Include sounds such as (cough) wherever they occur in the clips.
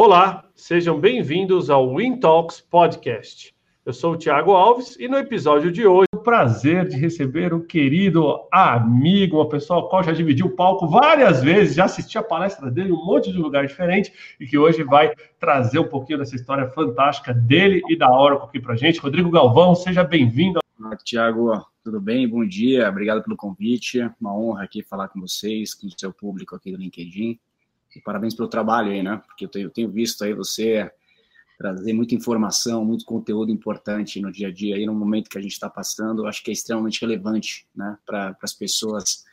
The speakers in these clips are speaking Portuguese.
Olá, sejam bem-vindos ao Win Talks Podcast. Eu sou o Thiago Alves e no episódio de hoje, o prazer de receber o querido amigo, uma pessoa com qual já dividiu o palco várias vezes, já assisti a palestra dele em um monte de lugar diferente e que hoje vai trazer um pouquinho dessa história fantástica dele e da Oracle aqui pra gente. Rodrigo Galvão, seja bem-vindo. Olá, Thiago, tudo bem? Bom dia, obrigado pelo convite. Uma honra aqui falar com vocês, com o seu público aqui do LinkedIn. E parabéns pelo trabalho aí, né? Porque eu tenho, eu tenho visto aí você trazer muita informação, muito conteúdo importante no dia a dia aí no momento que a gente está passando. Acho que é extremamente relevante, né? Para as pessoas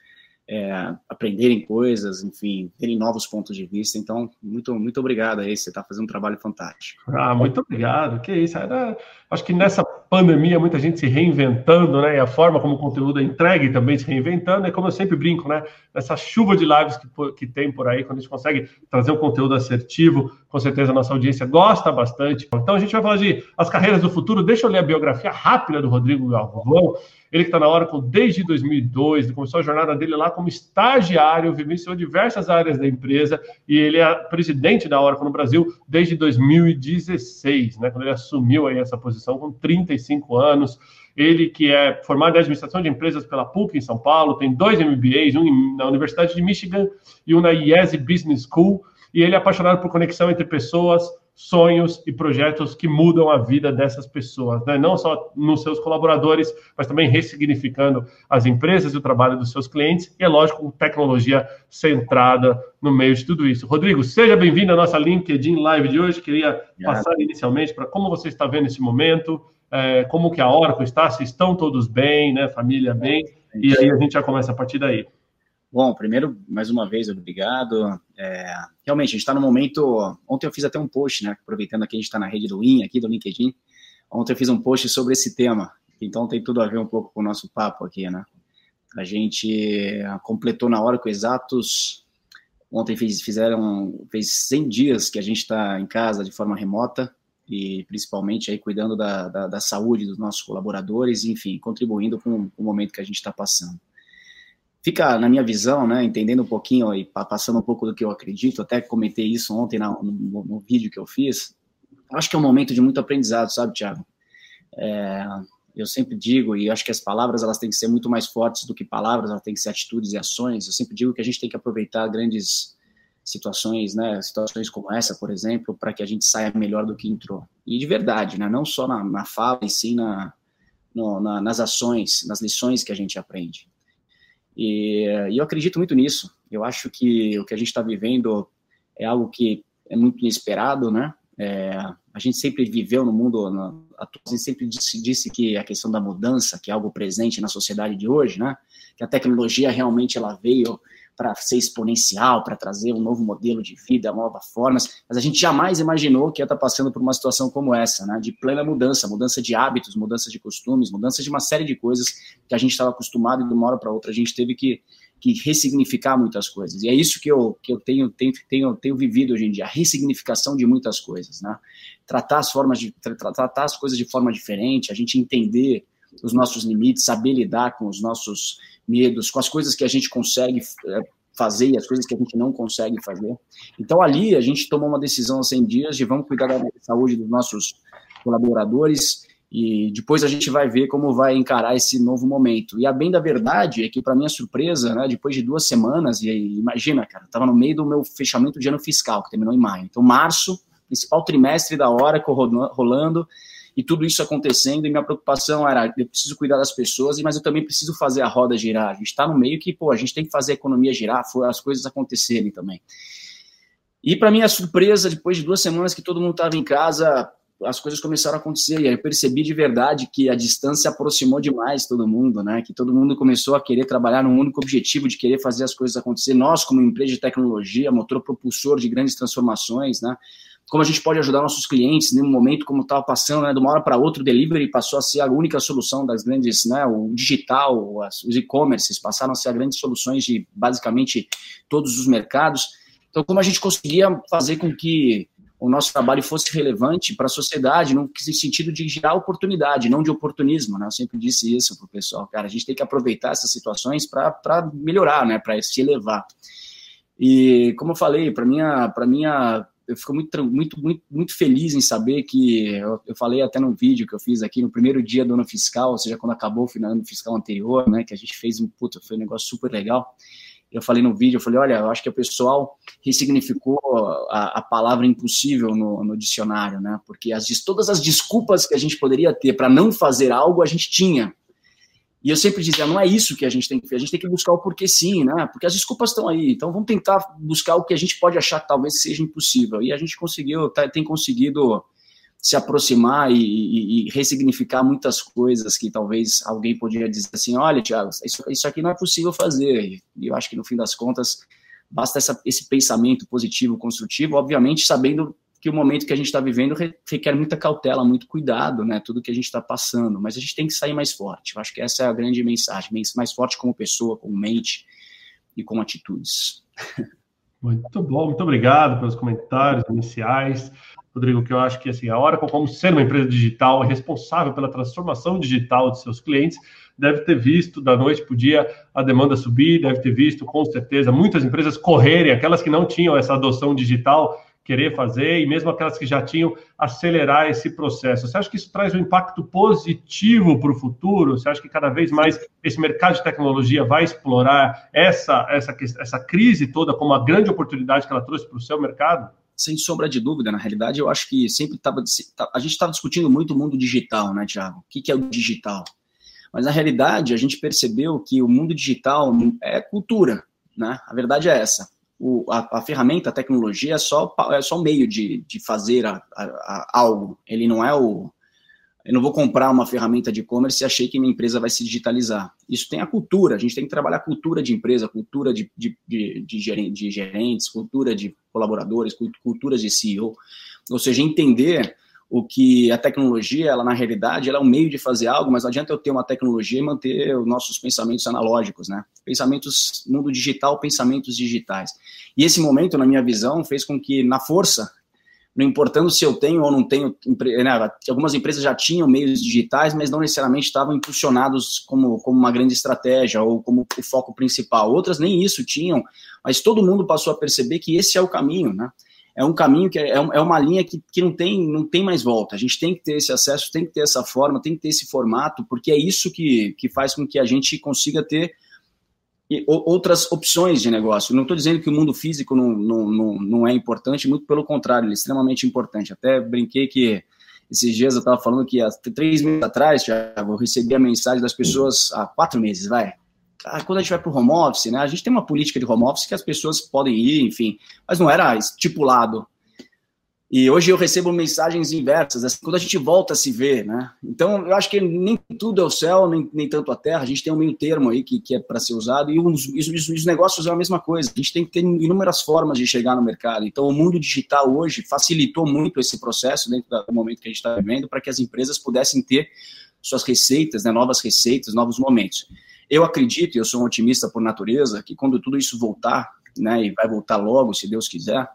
é, aprenderem coisas, enfim, terem novos pontos de vista. Então, muito, muito obrigado aí, você está fazendo um trabalho fantástico. Ah, muito obrigado. Que isso. Era, acho que nessa pandemia, muita gente se reinventando, né? E a forma como o conteúdo é entregue também se reinventando. É como eu sempre brinco, né? Nessa chuva de lives que, que tem por aí, quando a gente consegue trazer um conteúdo assertivo, com certeza a nossa audiência gosta bastante. Então, a gente vai falar de as carreiras do futuro. Deixa eu ler a biografia rápida do Rodrigo Galvão. Ele que está na Oracle desde 2002, começou a jornada dele lá como estagiário, vivenciou diversas áreas da empresa e ele é presidente da Oracle no Brasil desde 2016, né, quando ele assumiu aí essa posição com 35 anos. Ele que é formado em administração de empresas pela PUC em São Paulo, tem dois MBAs, um na Universidade de Michigan e um na IESE Business School, e ele é apaixonado por conexão entre pessoas, sonhos e projetos que mudam a vida dessas pessoas, né? não só nos seus colaboradores, mas também ressignificando as empresas e o trabalho dos seus clientes, e é lógico, tecnologia centrada no meio de tudo isso. Rodrigo, seja bem-vindo à nossa LinkedIn Live de hoje. Queria passar inicialmente para como você está vendo esse momento, é, como que a Oracle está, se estão todos bem, né? família bem, e aí a gente já começa a partir daí. Bom, primeiro, mais uma vez, obrigado. É, realmente, a gente está no momento. Ontem eu fiz até um post, né? Aproveitando que a gente está na rede do IN, aqui do LinkedIn. Ontem eu fiz um post sobre esse tema, então tem tudo a ver um pouco com o nosso papo aqui, né? A gente completou na hora com exatos. Ontem fiz, fizeram fez 100 dias que a gente está em casa de forma remota e principalmente aí cuidando da, da, da saúde dos nossos colaboradores, enfim, contribuindo com o momento que a gente está passando fica na minha visão, né, entendendo um pouquinho e passando um pouco do que eu acredito, até comentei isso ontem no, no, no vídeo que eu fiz, acho que é um momento de muito aprendizado, sabe, Tiago? É, eu sempre digo, e acho que as palavras elas têm que ser muito mais fortes do que palavras, elas têm que ser atitudes e ações. Eu sempre digo que a gente tem que aproveitar grandes situações, né, situações como essa, por exemplo, para que a gente saia melhor do que entrou. E de verdade, né, não só na, na fala, e sim na, no, na, nas ações, nas lições que a gente aprende. E, e eu acredito muito nisso. Eu acho que o que a gente está vivendo é algo que é muito inesperado, né? É, a gente sempre viveu no mundo, a gente sempre disse, disse, que a questão da mudança, que é algo presente na sociedade de hoje, né? Que a tecnologia realmente ela veio para ser exponencial, para trazer um novo modelo de vida, novas formas, mas a gente jamais imaginou que ia estar tá passando por uma situação como essa, né, de plena mudança, mudança de hábitos, mudança de costumes, mudança de uma série de coisas que a gente estava acostumado e de uma hora para outra a gente teve que, que ressignificar muitas coisas. E é isso que eu, que eu tenho, tenho, tenho, tenho vivido hoje em dia, a ressignificação de muitas coisas, né? Tratar as formas de tra tratar as coisas de forma diferente, a gente entender os nossos limites, saber lidar com os nossos medos, com as coisas que a gente consegue é, fazer e as coisas que a gente não consegue fazer. Então, ali, a gente tomou uma decisão há 100 dias de vamos cuidar da saúde dos nossos colaboradores e depois a gente vai ver como vai encarar esse novo momento. E a bem da verdade é que, para minha surpresa, né, depois de duas semanas, e aí, imagina, cara, estava no meio do meu fechamento de ano fiscal, que terminou em maio. Então, março, principal trimestre da hora rolando, e tudo isso acontecendo, e minha preocupação era, eu preciso cuidar das pessoas, mas eu também preciso fazer a roda girar. A gente está no meio que, pô, a gente tem que fazer a economia girar, as coisas acontecerem também. E para minha surpresa, depois de duas semanas que todo mundo estava em casa, as coisas começaram a acontecer e aí eu percebi de verdade que a distância aproximou demais todo mundo, né? Que todo mundo começou a querer trabalhar num único objetivo de querer fazer as coisas acontecer. Nós, como empresa de tecnologia, motor propulsor de grandes transformações, né? Como a gente pode ajudar nossos clientes num momento como estava passando, né, de uma hora para outra, o delivery passou a ser a única solução das grandes, né, o digital, as, os e-commerces passaram a ser as grandes soluções de basicamente todos os mercados. Então, como a gente conseguia fazer com que o nosso trabalho fosse relevante para a sociedade, no sentido de gerar oportunidade, não de oportunismo, né? Eu sempre disse isso para o pessoal, cara, a gente tem que aproveitar essas situações para melhorar, né? Para se elevar. E como eu falei, para minha, para minha eu fico muito, muito, muito, muito feliz em saber que eu, eu, falei até num vídeo que eu fiz aqui no primeiro dia do ano fiscal, ou seja, quando acabou o ano fiscal anterior, né, que a gente fez um puta, foi um negócio super legal. Eu falei no vídeo, eu falei, olha, eu acho que o pessoal ressignificou a, a palavra impossível no, no, dicionário, né? Porque as, todas as desculpas que a gente poderia ter para não fazer algo, a gente tinha. E eu sempre dizia, não é isso que a gente tem que fazer, a gente tem que buscar o porquê sim, né? Porque as desculpas estão aí, então vamos tentar buscar o que a gente pode achar que talvez seja impossível. E a gente conseguiu, tá, tem conseguido se aproximar e, e, e, ressignificar muitas coisas que talvez alguém poderia dizer assim, olha, Tiago, isso, isso aqui não é possível fazer. E eu acho que no fim das contas basta essa, esse pensamento positivo, construtivo, obviamente sabendo que o momento que a gente está vivendo requer muita cautela, muito cuidado, né? Tudo que a gente está passando, mas a gente tem que sair mais forte. Eu acho que essa é a grande mensagem, mais forte como pessoa, como mente e com atitudes. (laughs) Muito bom, muito obrigado pelos comentários iniciais. Rodrigo, que eu acho que assim, a Oracle, como ser uma empresa digital, responsável pela transformação digital de seus clientes, deve ter visto da noite para o dia a demanda subir, deve ter visto, com certeza, muitas empresas correrem, aquelas que não tinham essa adoção digital, querer fazer, e mesmo aquelas que já tinham, acelerar esse processo. Você acha que isso traz um impacto positivo para o futuro? Você acha que cada vez mais esse mercado de tecnologia vai explorar essa, essa, essa crise toda como uma grande oportunidade que ela trouxe para o seu mercado? Sem sombra de dúvida, na realidade, eu acho que sempre estava. A gente estava discutindo muito o mundo digital, né, Tiago? O que, é o digital? Mas na realidade, a gente percebeu que o mundo digital é cultura, né? A verdade é essa o, a, a, ferramenta, a tecnologia é só, é só meio de, de fazer a, a, algo. Ele não é o. Eu não vou comprar uma ferramenta de e-commerce e achei que minha empresa vai se digitalizar. Isso tem a cultura, a gente tem que trabalhar cultura de empresa, cultura de, de, de, de gerentes, cultura de colaboradores, cultura de CEO. Ou seja, entender o que a tecnologia, ela na realidade, ela é um meio de fazer algo, mas não adianta eu ter uma tecnologia e manter os nossos pensamentos analógicos, né? Pensamentos mundo digital, pensamentos digitais. E esse momento, na minha visão, fez com que na força, não importando se eu tenho ou não tenho, né, algumas empresas já tinham meios digitais, mas não necessariamente estavam impulsionados como, como uma grande estratégia ou como o foco principal. Outras nem isso tinham, mas todo mundo passou a perceber que esse é o caminho, né? É um caminho que é, é, é uma linha que, que não, tem, não tem mais volta. A gente tem que ter esse acesso, tem que ter essa forma, tem que ter esse formato, porque é isso que, que faz com que a gente consiga ter outras opções de negócio. Não estou dizendo que o mundo físico não, não, não, não é importante, muito pelo contrário, ele é extremamente importante. Até brinquei que esses dias eu estava falando que há três meses atrás, já eu recebi a mensagem das pessoas, há quatro meses, vai, quando a gente vai para o home office, né, a gente tem uma política de home office que as pessoas podem ir, enfim, mas não era estipulado. E hoje eu recebo mensagens inversas, assim, quando a gente volta a se ver, né? Então, eu acho que nem tudo é o céu, nem, nem tanto a terra, a gente tem um meio termo aí que, que é para ser usado, e os, os, os, negócios é a mesma coisa, a gente tem que ter inúmeras formas de chegar no mercado. Então, o mundo digital hoje facilitou muito esse processo dentro do momento que a gente está vivendo, para que as empresas pudessem ter suas receitas, né, novas receitas, novos momentos. Eu acredito, e eu sou um otimista por natureza, que quando tudo isso voltar, né, e vai voltar logo, se Deus quiser,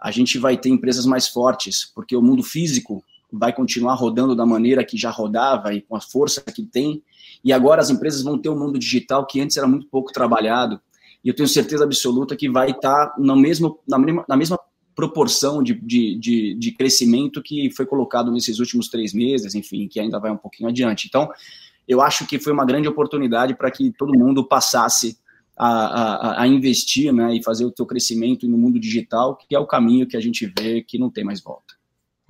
a gente vai ter empresas mais fortes, porque o mundo físico vai continuar rodando da maneira que já rodava e com a força que tem, e agora as empresas vão ter um mundo digital que antes era muito pouco trabalhado, e eu tenho certeza absoluta que vai estar no mesmo, na, mesma, na mesma proporção de, de, de, de crescimento que foi colocado nesses últimos três meses, enfim, que ainda vai um pouquinho adiante. Então, eu acho que foi uma grande oportunidade para que todo mundo passasse a, a, a, investir né, e fazer o seu crescimento no mundo digital, que é o caminho que a gente vê que não tem mais volta.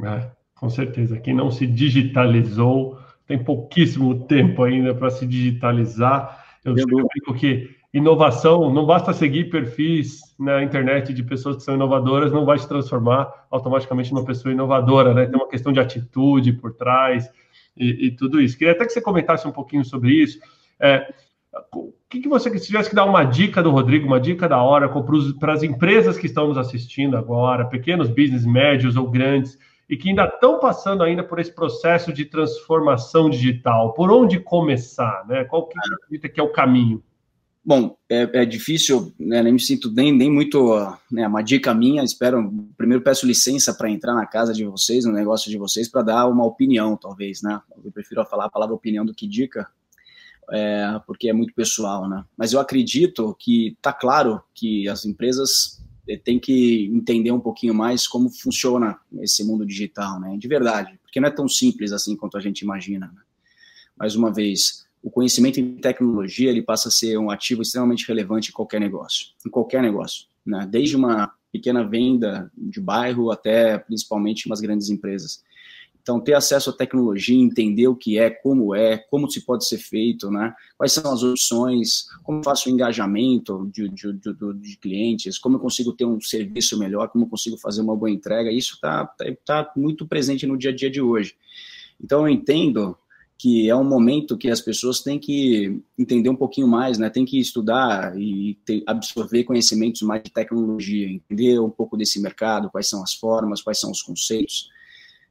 É, com certeza. Quem não se digitalizou tem pouquíssimo tempo ainda para se digitalizar. Eu digo que inovação não basta seguir perfis na internet de pessoas que são inovadoras, não vai se transformar automaticamente numa pessoa inovadora, né? Tem uma questão de atitude por trás, e, e, tudo isso. Queria até que você comentasse um pouquinho sobre isso. É, o que, que você, se tivesse que dar uma dica do Rodrigo, uma dica da hora para as empresas que estão nos assistindo agora, pequenos business, médios ou grandes, e que ainda estão passando ainda por esse processo de transformação digital, por onde começar, né? Qual que você acredita que é o caminho? Bom, é, é difícil, né, nem me sinto nem, nem muito, né, uma dica minha, espero, primeiro peço licença para entrar na casa de vocês, no negócio de vocês, para dar uma opinião, talvez, né, eu prefiro falar a palavra opinião do que dica, é, porque é muito pessoal, né, mas eu acredito que está claro que as empresas tem que entender um pouquinho mais como funciona esse mundo digital, né? De verdade, porque não é tão simples assim quanto a gente imagina. Né? Mais uma vez, o conhecimento em tecnologia ele passa a ser um ativo extremamente relevante em qualquer negócio, em qualquer negócio, né? Desde uma pequena venda de bairro até principalmente umas grandes empresas. Então, ter acesso à tecnologia, entender o que é, como é, como se pode ser feito, né? quais são as opções, como faço o engajamento de, de, de, de clientes, como eu consigo ter um serviço melhor, como eu consigo fazer uma boa entrega, isso está tá, tá muito presente no dia a dia de hoje. Então, eu entendo que é um momento que as pessoas têm que entender um pouquinho mais, né? Tem que estudar e ter, absorver conhecimentos mais de tecnologia, entender um pouco desse mercado, quais são as formas, quais são os conceitos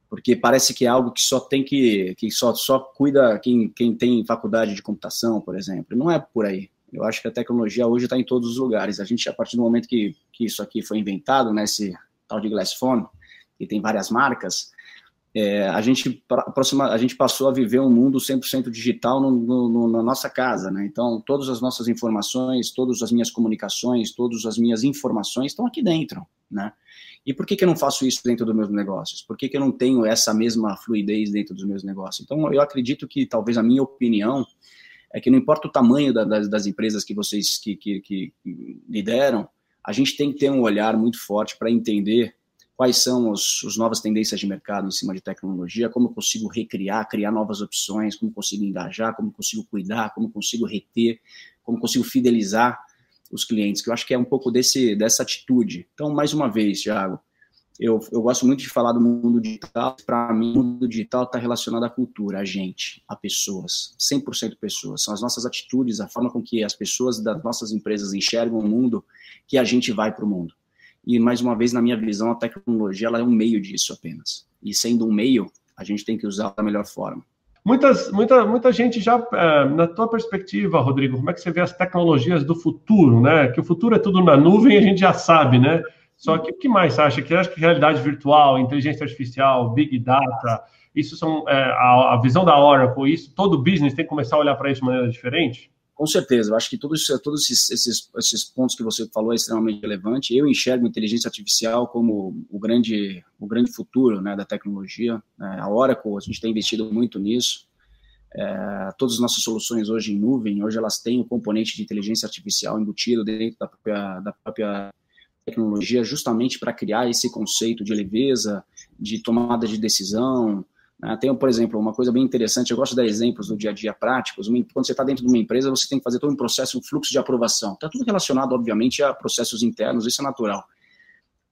porque parece que é algo que só tem que, que só, só cuida quem, quem tem faculdade de computação, por exemplo. Não é por aí. Eu acho que a tecnologia hoje está em todos os lugares. A gente, a partir do momento que, que isso aqui foi inventado, né, esse tal de Glass Phone, que tem várias marcas, é, a, gente, aproxima, a gente passou a viver um mundo 100% digital no, no, na nossa casa. Né? Então, todas as nossas informações, todas as minhas comunicações, todas as minhas informações estão aqui dentro. Né? E por que, que eu não faço isso dentro dos meus negócios? Por que, que eu não tenho essa mesma fluidez dentro dos meus negócios? Então, eu acredito que talvez a minha opinião é que não importa o tamanho da, das, das, empresas que vocês que, que, que, lideram, a gente tem que ter um olhar muito forte para entender quais são os, as novas tendências de mercado em cima de tecnologia, como eu consigo recriar, criar novas opções, como consigo engajar, como consigo cuidar, como consigo reter, como consigo fidelizar os clientes, que eu acho que é um pouco desse, dessa atitude. Então, mais uma vez, Thiago, eu, eu gosto muito de falar do mundo digital. Para mim, o mundo digital está relacionado à cultura, a gente, a pessoas, 100% pessoas. São as nossas atitudes, a forma com que as pessoas das nossas empresas enxergam o mundo, que a gente vai para o mundo. E, mais uma vez, na minha visão, a tecnologia ela é um meio disso apenas. E sendo um meio, a gente tem que usar da melhor forma. Muitas, muita, muita gente já, é, na tua perspectiva, Rodrigo, como é que você vê as tecnologias do futuro, né? Que o futuro é tudo na nuvem, a gente já sabe, né? Só que o que mais você acha? Que acha que realidade virtual, inteligência artificial, big data, isso são é, a, a, visão da Oracle, isso todo business tem que começar a olhar para isso de maneira diferente? Com certeza, eu acho que todos, todos esses, esses, esses, pontos que você falou é extremamente relevante. Eu enxergo inteligência artificial como o grande, o grande futuro né, da tecnologia. É, a Oracle, a gente tem investido muito nisso. É, todas as nossas soluções hoje em nuvem, hoje elas têm o um componente de inteligência artificial embutido dentro da própria, da própria tecnologia, justamente para criar esse conceito de leveza, de tomada de decisão, né? Tem, por exemplo, uma coisa bem interessante, eu gosto de dar exemplos do dia a dia práticos. Quando você está dentro de uma empresa, você tem que fazer todo um processo, um fluxo de aprovação. Está tudo relacionado, obviamente, a processos internos, isso é natural.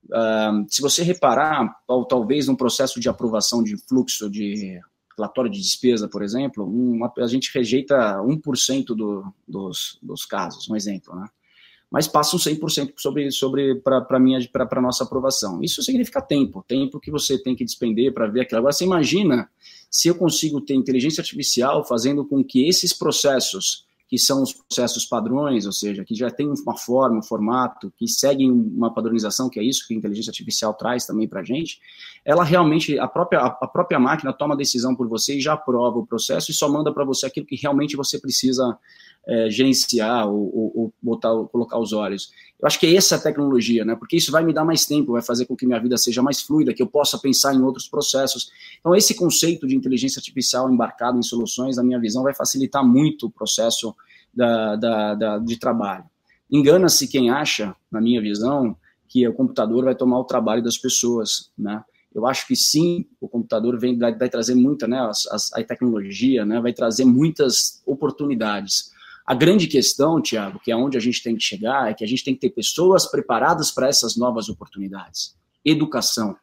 Uh, se você reparar, talvez num processo de aprovação de fluxo de relatório de despesa, por exemplo, uma, a gente rejeita 1% do, dos, dos casos, um exemplo, né? Mas passam 100% sobre, sobre para a nossa aprovação. Isso significa tempo, tempo que você tem que despender para ver aquilo. Agora, você imagina se eu consigo ter inteligência artificial fazendo com que esses processos, que são os processos padrões, ou seja, que já tem uma forma, um formato, que seguem uma padronização, que é isso que a inteligência artificial traz também para a gente, ela realmente, a própria, a própria máquina toma a decisão por você e já aprova o processo e só manda para você aquilo que realmente você precisa é, gerenciar ou, ou, ou, botar, colocar os olhos. Eu acho que é essa a tecnologia, né? Porque isso vai me dar mais tempo, vai fazer com que minha vida seja mais fluida, que eu possa pensar em outros processos. Então, esse conceito de inteligência artificial embarcado em soluções, na minha visão, vai facilitar muito o processo da, da, da de trabalho. Engana-se quem acha, na minha visão, que o computador vai tomar o trabalho das pessoas, né? Eu acho que sim, o computador vem, vai, vai trazer muita, né, as, as, a tecnologia, né, vai trazer muitas oportunidades a grande questão, Tiago, que é onde a gente tem que chegar, é que a gente tem que ter pessoas preparadas para essas novas oportunidades. Educação.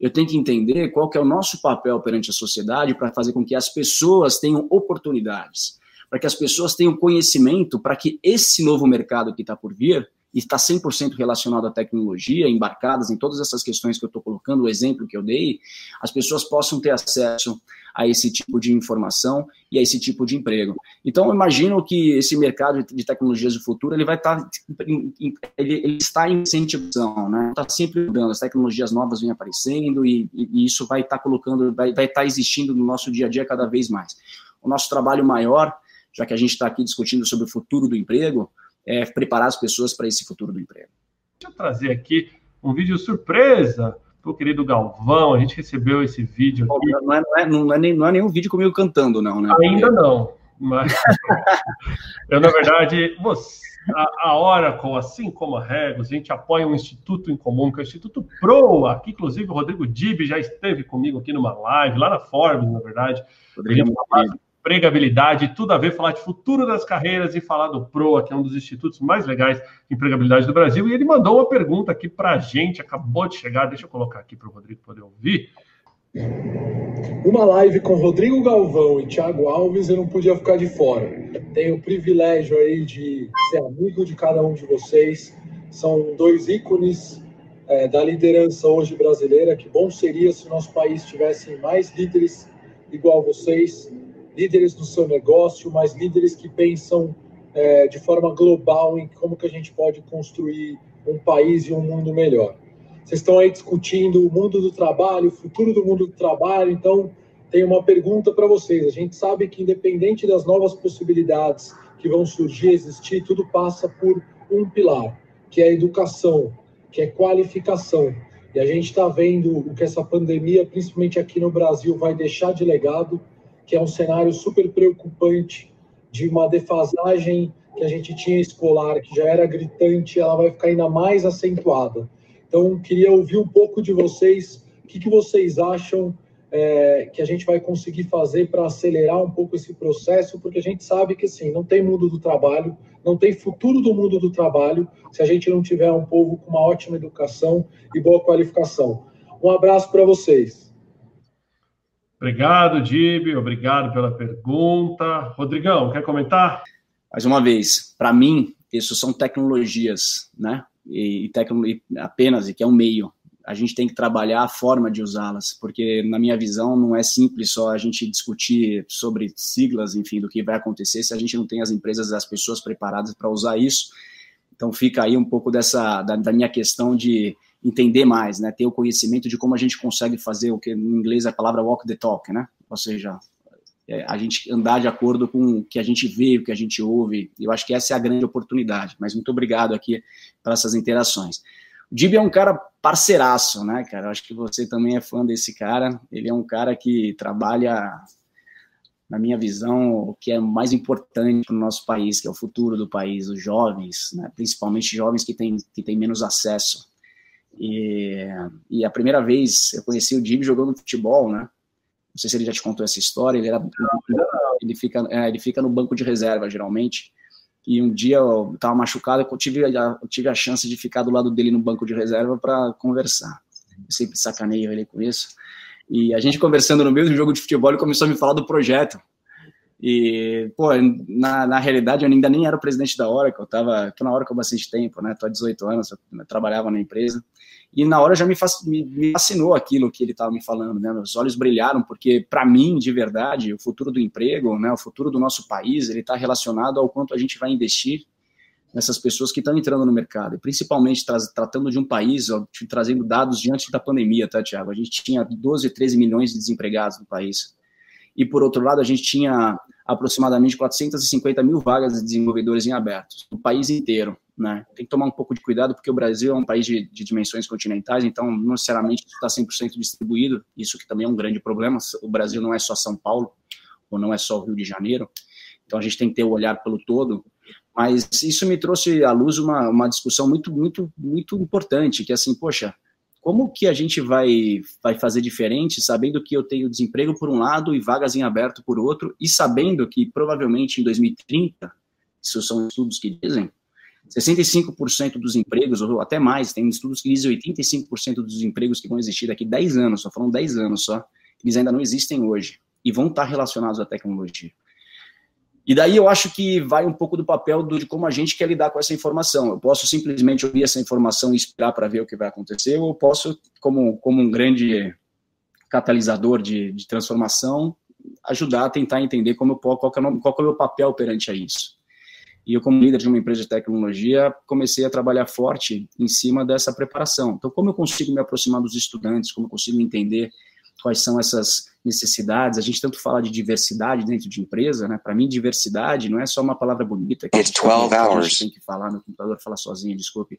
Eu tenho que entender qual que é o nosso papel perante a sociedade para fazer com que as pessoas tenham oportunidades, para que as pessoas tenham conhecimento, para que esse novo mercado que está por vir e está 100% relacionado à tecnologia, embarcadas em todas essas questões que eu estou colocando, o exemplo que eu dei, as pessoas possam ter acesso a esse tipo de informação e a esse tipo de emprego. Então, imagino que esse mercado de tecnologias do futuro ele vai estar, tá ele, ele está em incentivação, né? Está sempre mudando, as tecnologias novas vêm aparecendo e, e isso vai estar tá colocando, vai, vai estar tá existindo no nosso dia a dia cada vez mais. O nosso trabalho maior, já que a gente está aqui discutindo sobre o futuro do emprego, é preparar as pessoas para esse futuro do emprego. Deixa eu trazer aqui um vídeo surpresa do querido Galvão. A gente recebeu esse vídeo aqui. Não é, não é, não é, nem, não é nenhum vídeo comigo cantando, não, né? Ainda não. Mas (laughs) eu, na verdade, você, a, a Oracle, assim como a Regos, a gente apoia um instituto em comum, que é o Instituto PROA, que inclusive o Rodrigo Dib já esteve comigo aqui numa live, lá na Forbes, na verdade. Rodrigo, empregabilidade, tudo a ver, falar de futuro das carreiras e falar do PROA, que é um dos institutos mais legais de empregabilidade do Brasil. E ele mandou uma pergunta aqui para a gente, acabou de chegar, deixa eu colocar aqui para o Rodrigo poder ouvir. Uma live com Rodrigo Galvão e Thiago Alves eu não podia ficar de fora. Tenho o privilégio aí de ser amigo de cada um de vocês. São dois ícones é, da liderança hoje brasileira. Que bom seria se nosso país tivesse mais líderes igual vocês, líderes do seu negócio, mas líderes que pensam é, de forma global em como que a gente pode construir um país e um mundo melhor. Vocês estão aí discutindo o mundo do trabalho, o futuro do mundo do trabalho, então tem uma pergunta para vocês. A gente sabe que, independente das novas possibilidades que vão surgir, existir, tudo passa por um pilar, que é a educação, que é qualificação. E a gente está vendo o que essa pandemia, principalmente aqui no Brasil, vai deixar de legado, que é um cenário super preocupante de uma defasagem que a gente tinha escolar, que já era gritante, ela vai ficar ainda mais acentuada. Então, queria ouvir um pouco de vocês, o que, que vocês acham é, que a gente vai conseguir fazer para acelerar um pouco esse processo, porque a gente sabe que assim, não tem mundo do trabalho, não tem futuro do mundo do trabalho se a gente não tiver um povo com uma ótima educação e boa qualificação. Um abraço para vocês. Obrigado, Dib, obrigado pela pergunta. Rodrigão, quer comentar? Mais uma vez, para mim, isso são tecnologias, né? e, e, apenas, e que é um meio. A gente tem que trabalhar a forma de usá-las, porque, na minha visão, não é simples só a gente discutir sobre siglas, enfim, do que vai acontecer se a gente não tem as empresas, as pessoas preparadas para usar isso. Então, fica aí um pouco dessa, da, da minha questão de entender mais, né? Ter o conhecimento de como a gente consegue fazer o que em inglês é a palavra walk the talk, né? Ou seja, é, a gente andar de acordo com o que a gente vê, o que a gente ouve. Eu acho que essa é a grande oportunidade. Mas muito obrigado aqui para essas interações. O Dib é um cara parceiraço, né, cara? Eu acho que você também é fã desse cara. Ele é um cara que trabalha, na minha visão, o que é mais importante para o nosso país, que é o futuro do país, os jovens, né? principalmente jovens que têm, que têm menos acesso. E, e a primeira vez eu conheci o Dib jogando futebol, né? Não sei se ele já te contou essa história. Ele era, ele fica, é, ele fica no banco de reserva geralmente. E um dia eu estava machucado, eu tive, a, eu tive a chance de ficar do lado dele no banco de reserva para conversar. Eu sempre sacaneio ele com isso. E a gente conversando no meio do jogo de futebol, ele começou a me falar do projeto. E, pô, na, na realidade eu ainda nem era o presidente da Oracle, eu tava, tô na Oracle há bastante tempo, né, tô há 18 anos, eu trabalhava na empresa, e na hora já me, me, me fascinou aquilo que ele estava me falando, né, meus olhos brilharam, porque para mim, de verdade, o futuro do emprego, né, o futuro do nosso país, ele está relacionado ao quanto a gente vai investir nessas pessoas que estão entrando no mercado, e principalmente tra tratando de um país, ó, trazendo dados diante da pandemia, tá, Tiago? A gente tinha 12, 13 milhões de desempregados no país, e por outro lado, a gente tinha aproximadamente 450 mil vagas de desenvolvedores em aberto, no país inteiro. Né? Tem que tomar um pouco de cuidado, porque o Brasil é um país de, de dimensões continentais, então não necessariamente está 100% distribuído, isso que também é um grande problema. O Brasil não é só São Paulo, ou não é só o Rio de Janeiro, então a gente tem que ter o olhar pelo todo. Mas isso me trouxe à luz uma, uma discussão muito, muito, muito importante, que é assim, poxa, como que a gente vai, vai fazer diferente, sabendo que eu tenho desemprego por um lado e vagas em aberto por outro, e sabendo que provavelmente em 2030, isso são estudos que dizem, 65% dos empregos, ou até mais, tem estudos que dizem 85% dos empregos que vão existir daqui 10 anos, só foram 10 anos só, eles ainda não existem hoje, e vão estar relacionados à tecnologia. E daí eu acho que vai um pouco do papel do, de como a gente quer lidar com essa informação. Eu posso simplesmente ouvir essa informação e esperar para ver o que vai acontecer, ou posso, como, como um grande catalisador de, de transformação, ajudar a tentar entender como eu, qual, é o, é o meu papel perante a isso. E eu, como líder de uma empresa de tecnologia, comecei a trabalhar forte em cima dessa preparação. Então, como eu consigo me aproximar dos estudantes, como eu consigo entender quais são essas necessidades. A gente tanto fala de diversidade dentro de empresa, né? Para mim, diversidade não é só uma palavra bonita que a gente, a gente tem que falar no computador, falar sozinho, desculpe.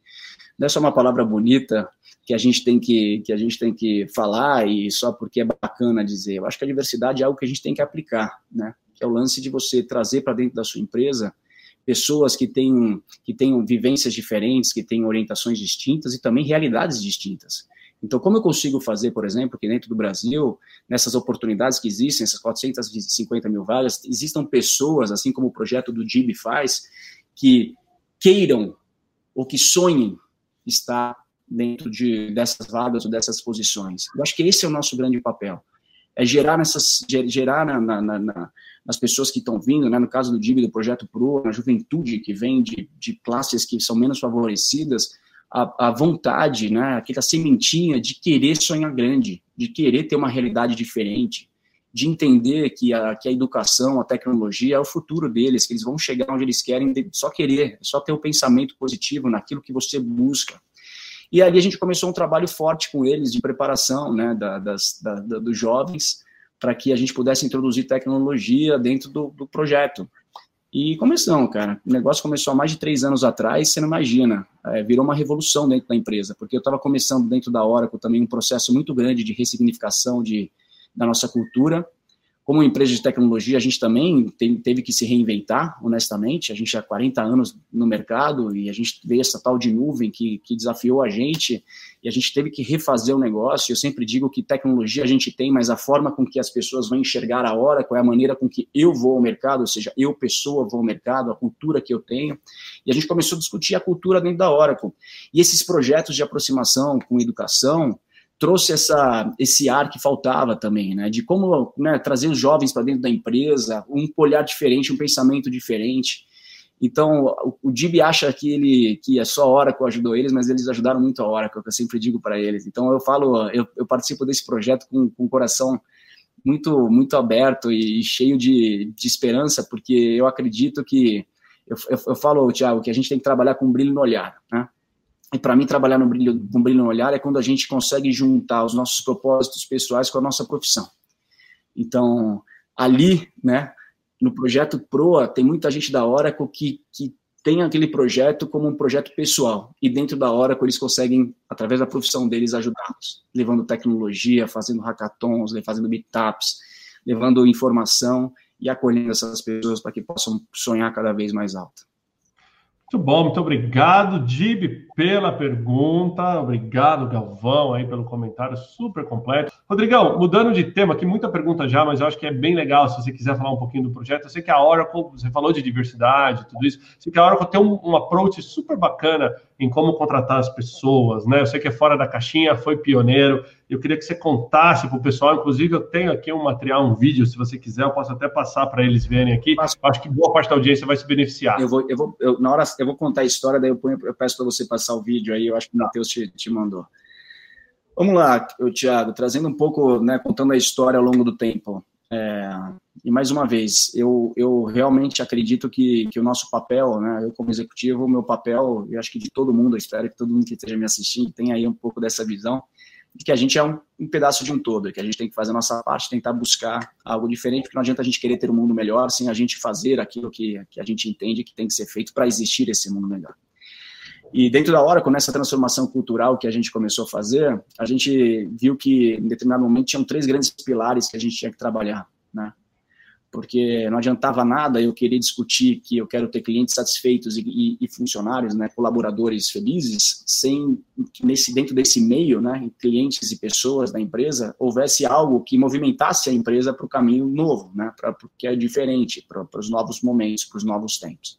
Não é só uma palavra bonita que a gente tem que que a gente tem que falar e só porque é bacana dizer. Eu acho que a diversidade é algo que a gente tem que aplicar, né? Que é o lance de você trazer para dentro da sua empresa pessoas que têm que tenham vivências diferentes, que têm orientações distintas e também realidades distintas. Então, como eu consigo fazer, por exemplo, que dentro do Brasil, nessas oportunidades que existem, essas 450 mil vagas, existam pessoas, assim como o projeto do DIB faz, que queiram ou que sonhem estar dentro de, dessas vagas ou dessas posições. Eu acho que esse é o nosso grande papel. É gerar, nessas, gerar na, na, na, nas pessoas que estão vindo, né, no caso do DIB, do Projeto PRO, na juventude que vem de, de classes que são menos favorecidas, a, a vontade, né, aquela sementinha de querer sonhar grande, de querer ter uma realidade diferente, de entender que a, que a educação, a tecnologia é o futuro deles, que eles vão chegar onde eles querem, só querer, só ter o um pensamento positivo naquilo que você busca. E ali a gente começou um trabalho forte com eles de preparação né, da, das, da, da, dos jovens para que a gente pudesse introduzir tecnologia dentro do, do projeto. E começamos, cara. O negócio começou há mais de três anos atrás, você não imagina. É, virou uma revolução dentro da empresa, porque eu estava começando dentro da Oracle também um processo muito grande de ressignificação de, da nossa cultura como empresa de tecnologia, a gente também teve que se reinventar, honestamente. A gente há 40 anos no mercado e a gente veio essa tal de nuvem que, que desafiou a gente e a gente teve que refazer o negócio. Eu sempre digo que tecnologia a gente tem, mas a forma com que as pessoas vão enxergar a hora, qual é a maneira com que eu vou ao mercado, ou seja, eu, pessoa, vou ao mercado, a cultura que eu tenho. E a gente começou a discutir a cultura dentro da Oracle. E esses projetos de aproximação com educação, trouxe essa, esse ar que faltava também, né? De como né, trazer os jovens para dentro da empresa, um olhar diferente, um pensamento diferente. Então, o, Dib acha que ele que é só a Oracle ajudou eles, mas eles ajudaram muito a Oracle, que eu sempre digo para eles. Então, eu falo, eu, eu participo desse projeto com, com o coração muito muito aberto e cheio de, de esperança, porque eu acredito que eu, eu, eu falo, Tiago, que a gente tem que trabalhar com brilho no olhar, né? E para mim, trabalhar no brilho, com brilho no olhar é quando a gente consegue juntar os nossos propósitos pessoais com a nossa profissão. Então, ali, né, no projeto Proa, tem muita gente da Oracle que, que tem aquele projeto como um projeto pessoal. E dentro da Oracle, eles conseguem, através da profissão deles, ajudá-los, levando tecnologia, fazendo hackathons, fazendo meetups, levando informação e acolhendo essas pessoas para que possam sonhar cada vez mais alto. Muito bom, muito obrigado, Dib, pela pergunta. Obrigado, Galvão, aí pelo comentário super completo. Rodrigão, mudando de tema, aqui muita pergunta já, mas eu acho que é bem legal se você quiser falar um pouquinho do projeto. Eu sei que a Oracle, você falou de diversidade, tudo isso. Eu sei que a Oracle tem um, um approach super bacana em como contratar as pessoas, né? Eu sei que é fora da caixinha, foi pioneiro. Eu queria que você contasse para o pessoal, inclusive eu tenho aqui um material, um vídeo, se você quiser, eu posso até passar para eles verem aqui. Mas, acho que boa parte da audiência vai se beneficiar. Eu vou, eu vou, eu, na hora eu vou contar a história, daí eu, ponho, eu peço para você passar o vídeo aí, eu acho que o Matheus te, te mandou. Vamos lá, Tiago, trazendo um pouco, né, contando a história ao longo do tempo. É, e mais uma vez, eu, eu realmente acredito que, que o nosso papel, né, eu como executivo, o meu papel, e acho que de todo mundo, eu espero que todo mundo que esteja me assistindo tenha aí um pouco dessa visão, de que a gente é um, um, pedaço de um todo, que a gente tem que fazer a nossa parte, tentar buscar algo diferente, porque não adianta a gente querer ter um mundo melhor sem a gente fazer aquilo que, que a gente entende que tem que ser feito para existir esse mundo melhor. E dentro da hora, com essa transformação cultural que a gente começou a fazer, a gente viu que em determinado momento tinham três grandes pilares que a gente tinha que trabalhar, né? porque não adiantava nada eu querer discutir que eu quero ter clientes satisfeitos e, e, e funcionários, né, colaboradores felizes, sem nesse dentro desse meio, né, clientes e pessoas da empresa, houvesse algo que movimentasse a empresa para o caminho novo, né, para que é diferente, para os novos momentos, para os novos tempos.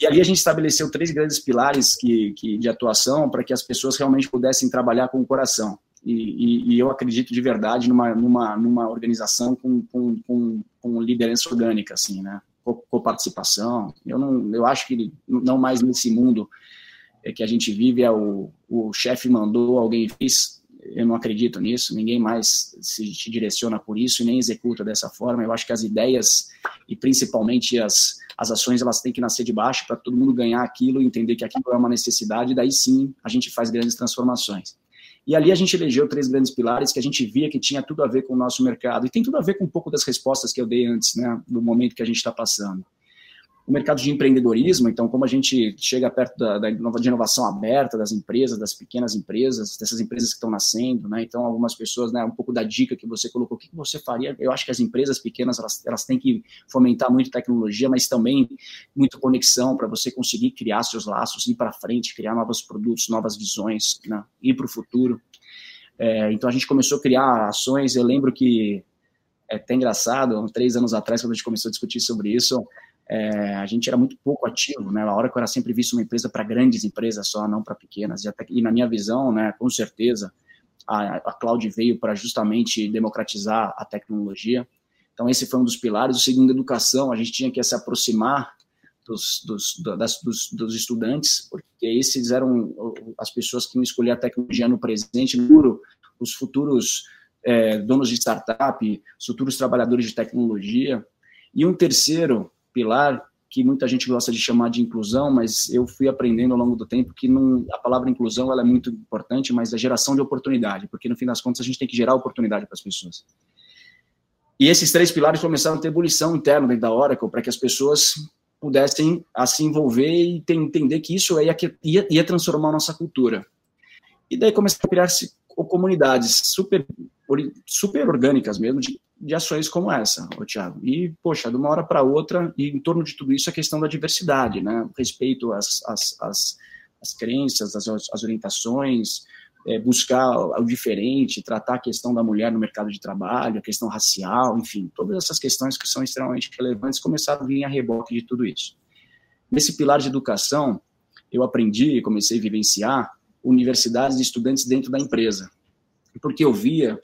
E ali a gente estabeleceu três grandes pilares que, que de atuação para que as pessoas realmente pudessem trabalhar com o coração. E, e, e, eu acredito de verdade numa, numa, numa organização com, com, com, com liderança orgânica, assim, né? Com participação. Eu, não, eu acho que não mais nesse mundo é que a gente vive é o, o chefe mandou, alguém fez. Eu não acredito nisso, ninguém mais se, se direciona por isso e nem executa dessa forma. Eu acho que as ideias e principalmente as, as ações elas têm que nascer de baixo para todo mundo ganhar aquilo, entender que aquilo é uma necessidade, e daí sim a gente faz grandes transformações. E ali a gente elegeu três grandes pilares que a gente via que tinha tudo a ver com o nosso mercado. E tem tudo a ver com um pouco das respostas que eu dei antes, né, do momento que a gente está passando o mercado de empreendedorismo, então como a gente chega perto da, da de inovação aberta das empresas, das pequenas empresas, dessas empresas que estão nascendo, né? Então algumas pessoas, né, um pouco da dica que você colocou, o que você faria? Eu acho que as empresas pequenas elas, elas têm que fomentar muito tecnologia, mas também muito conexão para você conseguir criar seus laços, ir para frente, criar novos produtos, novas visões, né? ir para o futuro. É, então a gente começou a criar ações. Eu lembro que é até engraçado, três anos atrás, quando a gente começou a discutir sobre isso, é, a gente era muito pouco ativo, né? A hora que eu era sempre visto uma empresa para grandes empresas só, não para pequenas. E, até, e, na minha visão, né, com certeza, a, a cloud veio para justamente democratizar a tecnologia. Então, esse foi um dos pilares. O segundo, educação, a gente tinha que se aproximar dos, dos, das, dos, dos, estudantes, porque esses eram as pessoas que iam escolher a tecnologia no presente, no os futuros é, donos de startup, os futuros trabalhadores de tecnologia. E um terceiro, pilar que muita gente gosta de chamar de inclusão, mas eu fui aprendendo ao longo do tempo que não, a palavra inclusão ela é muito importante, mas a geração de oportunidade, porque no fim das contas a gente tem que gerar oportunidade para as pessoas. E esses três pilares começaram a ter ebulição interna dentro da Oracle para que as pessoas pudessem a se envolver e ter, entender que isso ia, ia, ia transformar a nossa cultura. E daí começaram a criar-se comunidades super, super orgânicas mesmo, de de ações como essa, o Thiago. E, poxa, de uma hora para outra, e em torno de tudo isso, a questão da diversidade, né? Respeito às, às, às, às crenças, às, às orientações, é, buscar o diferente, tratar a questão da mulher no mercado de trabalho, a questão racial, enfim, todas essas questões que são extremamente relevantes começaram a vir a reboque de tudo isso. Nesse pilar de educação, eu aprendi e comecei a vivenciar universidades de estudantes dentro da empresa, porque eu via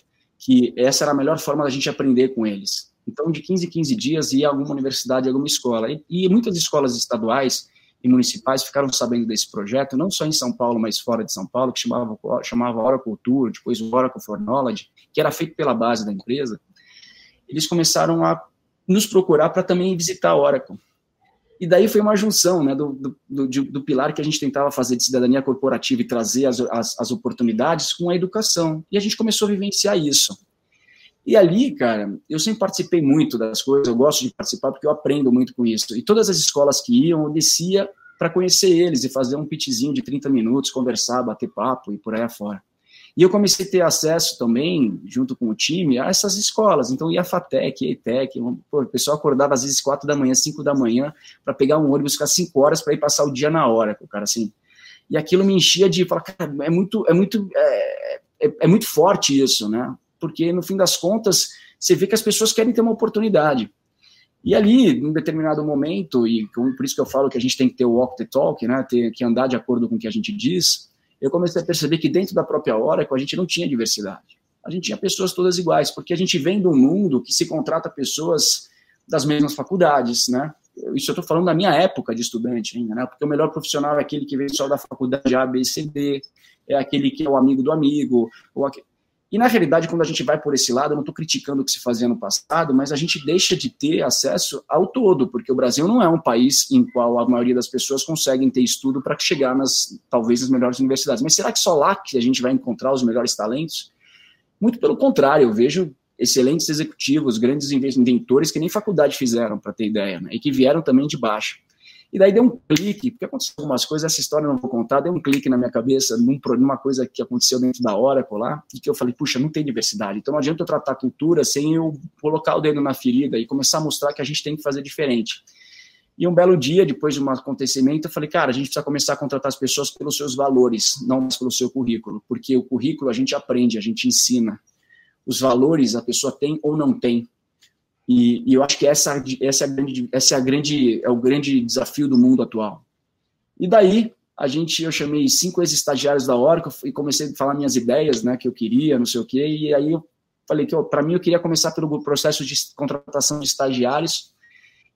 que essa era a melhor forma da gente aprender com eles. Então, de 15 em 15 dias, ia a alguma universidade, alguma escola. E, e, muitas escolas estaduais e municipais ficaram sabendo desse projeto, não só em São Paulo, mas fora de São Paulo, que chamava, chamava Oracle Culture, depois o Oracle for Knowledge, que era feito pela base da empresa. Eles começaram a nos procurar para também visitar a Oracle. E daí foi uma junção né, do, do, do, do, pilar que a gente tentava fazer de cidadania corporativa e trazer as, as, as, oportunidades com a educação. E a gente começou a vivenciar isso. E ali, cara, eu sempre participei muito das coisas, eu gosto de participar porque eu aprendo muito com isso. E todas as escolas que iam, eu descia para conhecer eles e fazer um pitzinho de 30 minutos, conversar, bater papo e por aí afora. E eu comecei a ter acesso também, junto com o time, a essas escolas. Então, ia a FATEC, a ETEC, o pessoal acordava às vezes quatro da manhã, cinco da manhã, para pegar um ônibus, ficar cinco horas para ir passar o dia na hora, o cara assim. E aquilo me enchia de falar, cara, é muito, é muito, é, é, é muito forte isso, né? Porque no fim das contas, você vê que as pessoas querem ter uma oportunidade. E ali, em determinado momento, e por isso que eu falo que a gente tem que ter o walk the talk, né? Ter que andar de acordo com o que a gente diz eu comecei a perceber que dentro da própria Oracle a gente não tinha diversidade. A gente tinha pessoas todas iguais, porque a gente vem de um mundo que se contrata pessoas das mesmas faculdades, né? Isso eu estou falando da minha época de estudante ainda, né? Porque o melhor profissional é aquele que vem só da faculdade A, B, C, D, é aquele que é o amigo do amigo, ou aquele... E na realidade, quando a gente vai por esse lado, eu não estou criticando o que se fazia no passado, mas a gente deixa de ter acesso ao todo, porque o Brasil não é um país em qual a maioria das pessoas conseguem ter estudo para chegar nas, talvez, nas melhores universidades. Mas será que só lá que a gente vai encontrar os melhores talentos? Muito pelo contrário, eu vejo excelentes executivos, grandes inventores que nem faculdade fizeram, para ter ideia, né? e que vieram também de baixo. E daí deu um clique, porque aconteceu algumas coisas, essa história eu não vou contar, deu um clique na minha cabeça num, numa coisa que aconteceu dentro da Oracle lá, e que eu falei, puxa, não tem diversidade, então não adianta eu tratar a cultura sem eu colocar o dedo na ferida e começar a mostrar que a gente tem que fazer diferente. E um belo dia, depois de um acontecimento, eu falei, cara, a gente precisa começar a contratar as pessoas pelos seus valores, não pelo seu currículo, porque o currículo a gente aprende, a gente ensina. Os valores a pessoa tem ou não tem. E, e, eu acho que essa, essa, é a grande, essa é, a grande, é o grande desafio do mundo atual. E daí, a gente, eu chamei cinco ex-estagiários da Oracle e comecei a falar minhas ideias, né, que eu queria, não sei o quê, e aí eu falei que para mim eu queria começar pelo processo de contratação de estagiários,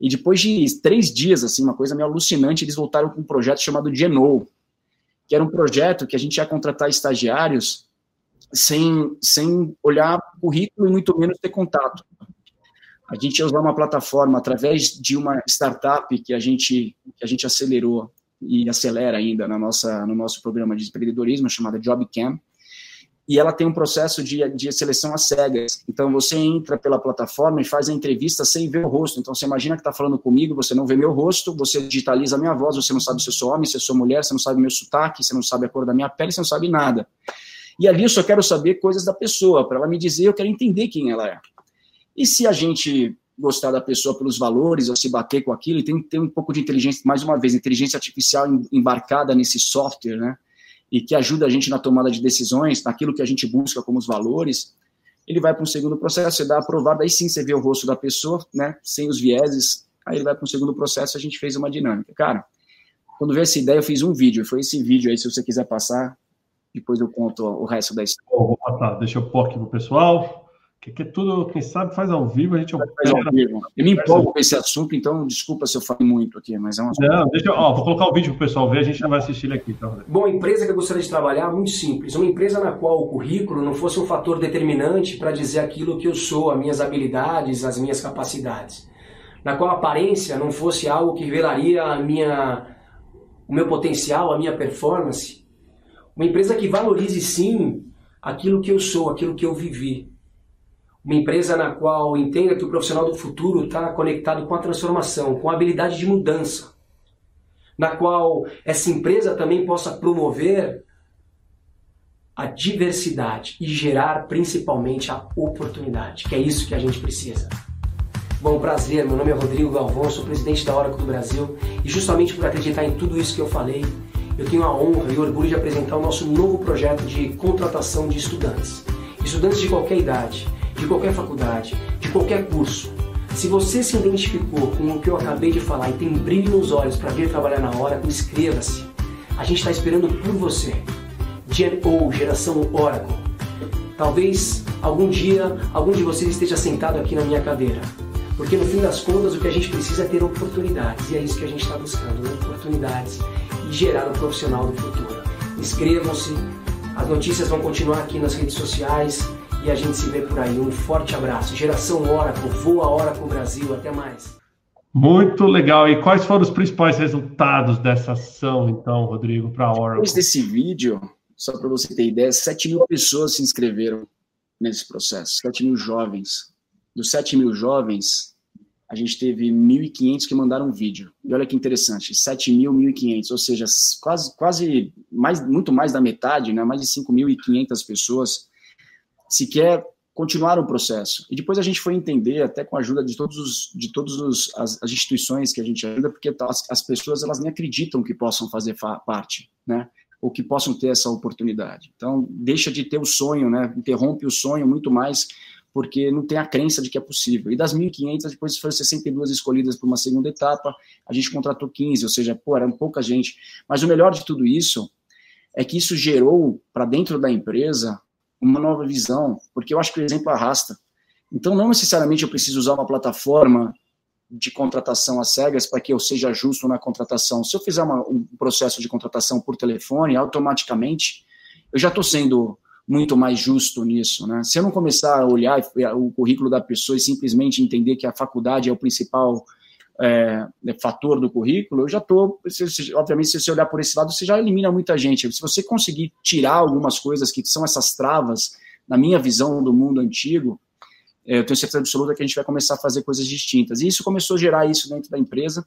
e depois de três dias, assim, uma coisa meio alucinante, eles voltaram com um projeto chamado Genou, que era um projeto que a gente ia contratar estagiários sem, sem olhar currículo e muito menos ter contato. A gente ia usar uma plataforma através de uma startup que a gente, que a gente acelerou e acelera ainda na nossa, no nosso programa de empreendedorismo, chamada JobCam. e ela tem um processo de, de seleção às cegas. Então, você entra pela plataforma e faz a entrevista sem ver o rosto. Então, você imagina que está falando comigo, você não vê meu rosto, você digitaliza a minha voz, você não sabe se eu sou homem, se eu sou mulher, você não sabe meu sotaque, você não sabe a cor da minha pele, você não sabe nada. E ali eu só quero saber coisas da pessoa, para ela me dizer, eu quero entender quem ela é. E se a gente gostar da pessoa pelos valores, ou se bater com aquilo, e tem que ter um pouco de inteligência, mais uma vez, inteligência artificial embarcada nesse software, né? e que ajuda a gente na tomada de decisões, naquilo que a gente busca como os valores, ele vai para um segundo processo, você dá aprovado, aí sim você vê o rosto da pessoa, né, sem os vieses, aí ele vai para um segundo processo, a gente fez uma dinâmica. Cara, quando veio essa ideia, eu fiz um vídeo, foi esse vídeo aí, se você quiser passar, depois eu conto o resto da história. vou passar, deixa eu pôr aqui para o pessoal. Que, que tudo, quem sabe, faz ao vivo, a gente... Faz ao vivo. Eu me empolgo com esse assunto, então desculpa se eu falei muito aqui, mas é um assunto... Não, deixa eu... Ó, vou colocar o vídeo para o pessoal ver, a gente não vai assistir ele aqui. Então. Bom, a empresa que eu gostaria de trabalhar, muito simples. Uma empresa na qual o currículo não fosse um fator determinante para dizer aquilo que eu sou, as minhas habilidades, as minhas capacidades. Na qual a aparência não fosse algo que revelaria a minha, o meu potencial, a minha performance. Uma empresa que valorize, sim, aquilo que eu sou, aquilo que eu vivi uma empresa na qual entenda que o profissional do futuro está conectado com a transformação, com a habilidade de mudança, na qual essa empresa também possa promover a diversidade e gerar principalmente a oportunidade, que é isso que a gente precisa. Bom, prazer, meu nome é Rodrigo Galvão, sou presidente da Oracle do Brasil e justamente por acreditar em tudo isso que eu falei, eu tenho a honra e orgulho de apresentar o nosso novo projeto de contratação de estudantes. Estudantes de qualquer idade, de qualquer faculdade, de qualquer curso. Se você se identificou com o que eu acabei de falar e tem brilho nos olhos para vir trabalhar na hora, inscreva-se. A gente está esperando por você. Gen ou Geração Oracle. Talvez algum dia algum de vocês esteja sentado aqui na minha cadeira. Porque no fim das contas o que a gente precisa é ter oportunidades. E é isso que a gente está buscando, né? oportunidades e gerar o profissional do futuro. Inscrevam-se, as notícias vão continuar aqui nas redes sociais e a gente se vê por aí. Um forte abraço. Geração Oracle, voa Oracle Brasil. Até mais. Muito legal. E quais foram os principais resultados dessa ação, então, Rodrigo, para a Oracle? Depois desse vídeo, só para você ter ideia, 7 mil pessoas se inscreveram nesse processo, 7 mil jovens. Dos 7 mil jovens, a gente teve 1.500 que mandaram vídeo. E olha que interessante, 7 mil, 1.500, ou seja, quase, quase mais, muito mais da metade, né, mais de 5.500 pessoas sequer continuar o processo. E depois a gente foi entender, até com a ajuda de todos os, de todas as, as, instituições que a gente ajuda, porque as, as, pessoas elas nem acreditam que possam fazer parte, né? Ou que possam ter essa oportunidade. Então, deixa de ter o sonho, né? Interrompe o sonho muito mais, porque não tem a crença de que é possível. E das 1.500, depois foram 62 escolhidas para uma segunda etapa, a gente contratou 15, ou seja, pô, era pouca gente. Mas o melhor de tudo isso é que isso gerou para dentro da empresa uma nova visão, porque eu acho que o exemplo arrasta. Então, não necessariamente eu preciso usar uma plataforma de contratação às cegas para que eu seja justo na contratação. Se eu fizer uma, um processo de contratação por telefone, automaticamente eu já estou sendo muito mais justo nisso, né? Se eu não começar a olhar o currículo da pessoa e simplesmente entender que a faculdade é o principal é, é, fator do currículo, eu já estou, obviamente, se você olhar por esse lado, você já elimina muita gente. Se você conseguir tirar algumas coisas que são essas travas, na minha visão do mundo antigo, é, eu tenho certeza absoluta que a gente vai começar a fazer coisas distintas. E isso começou a gerar isso dentro da empresa.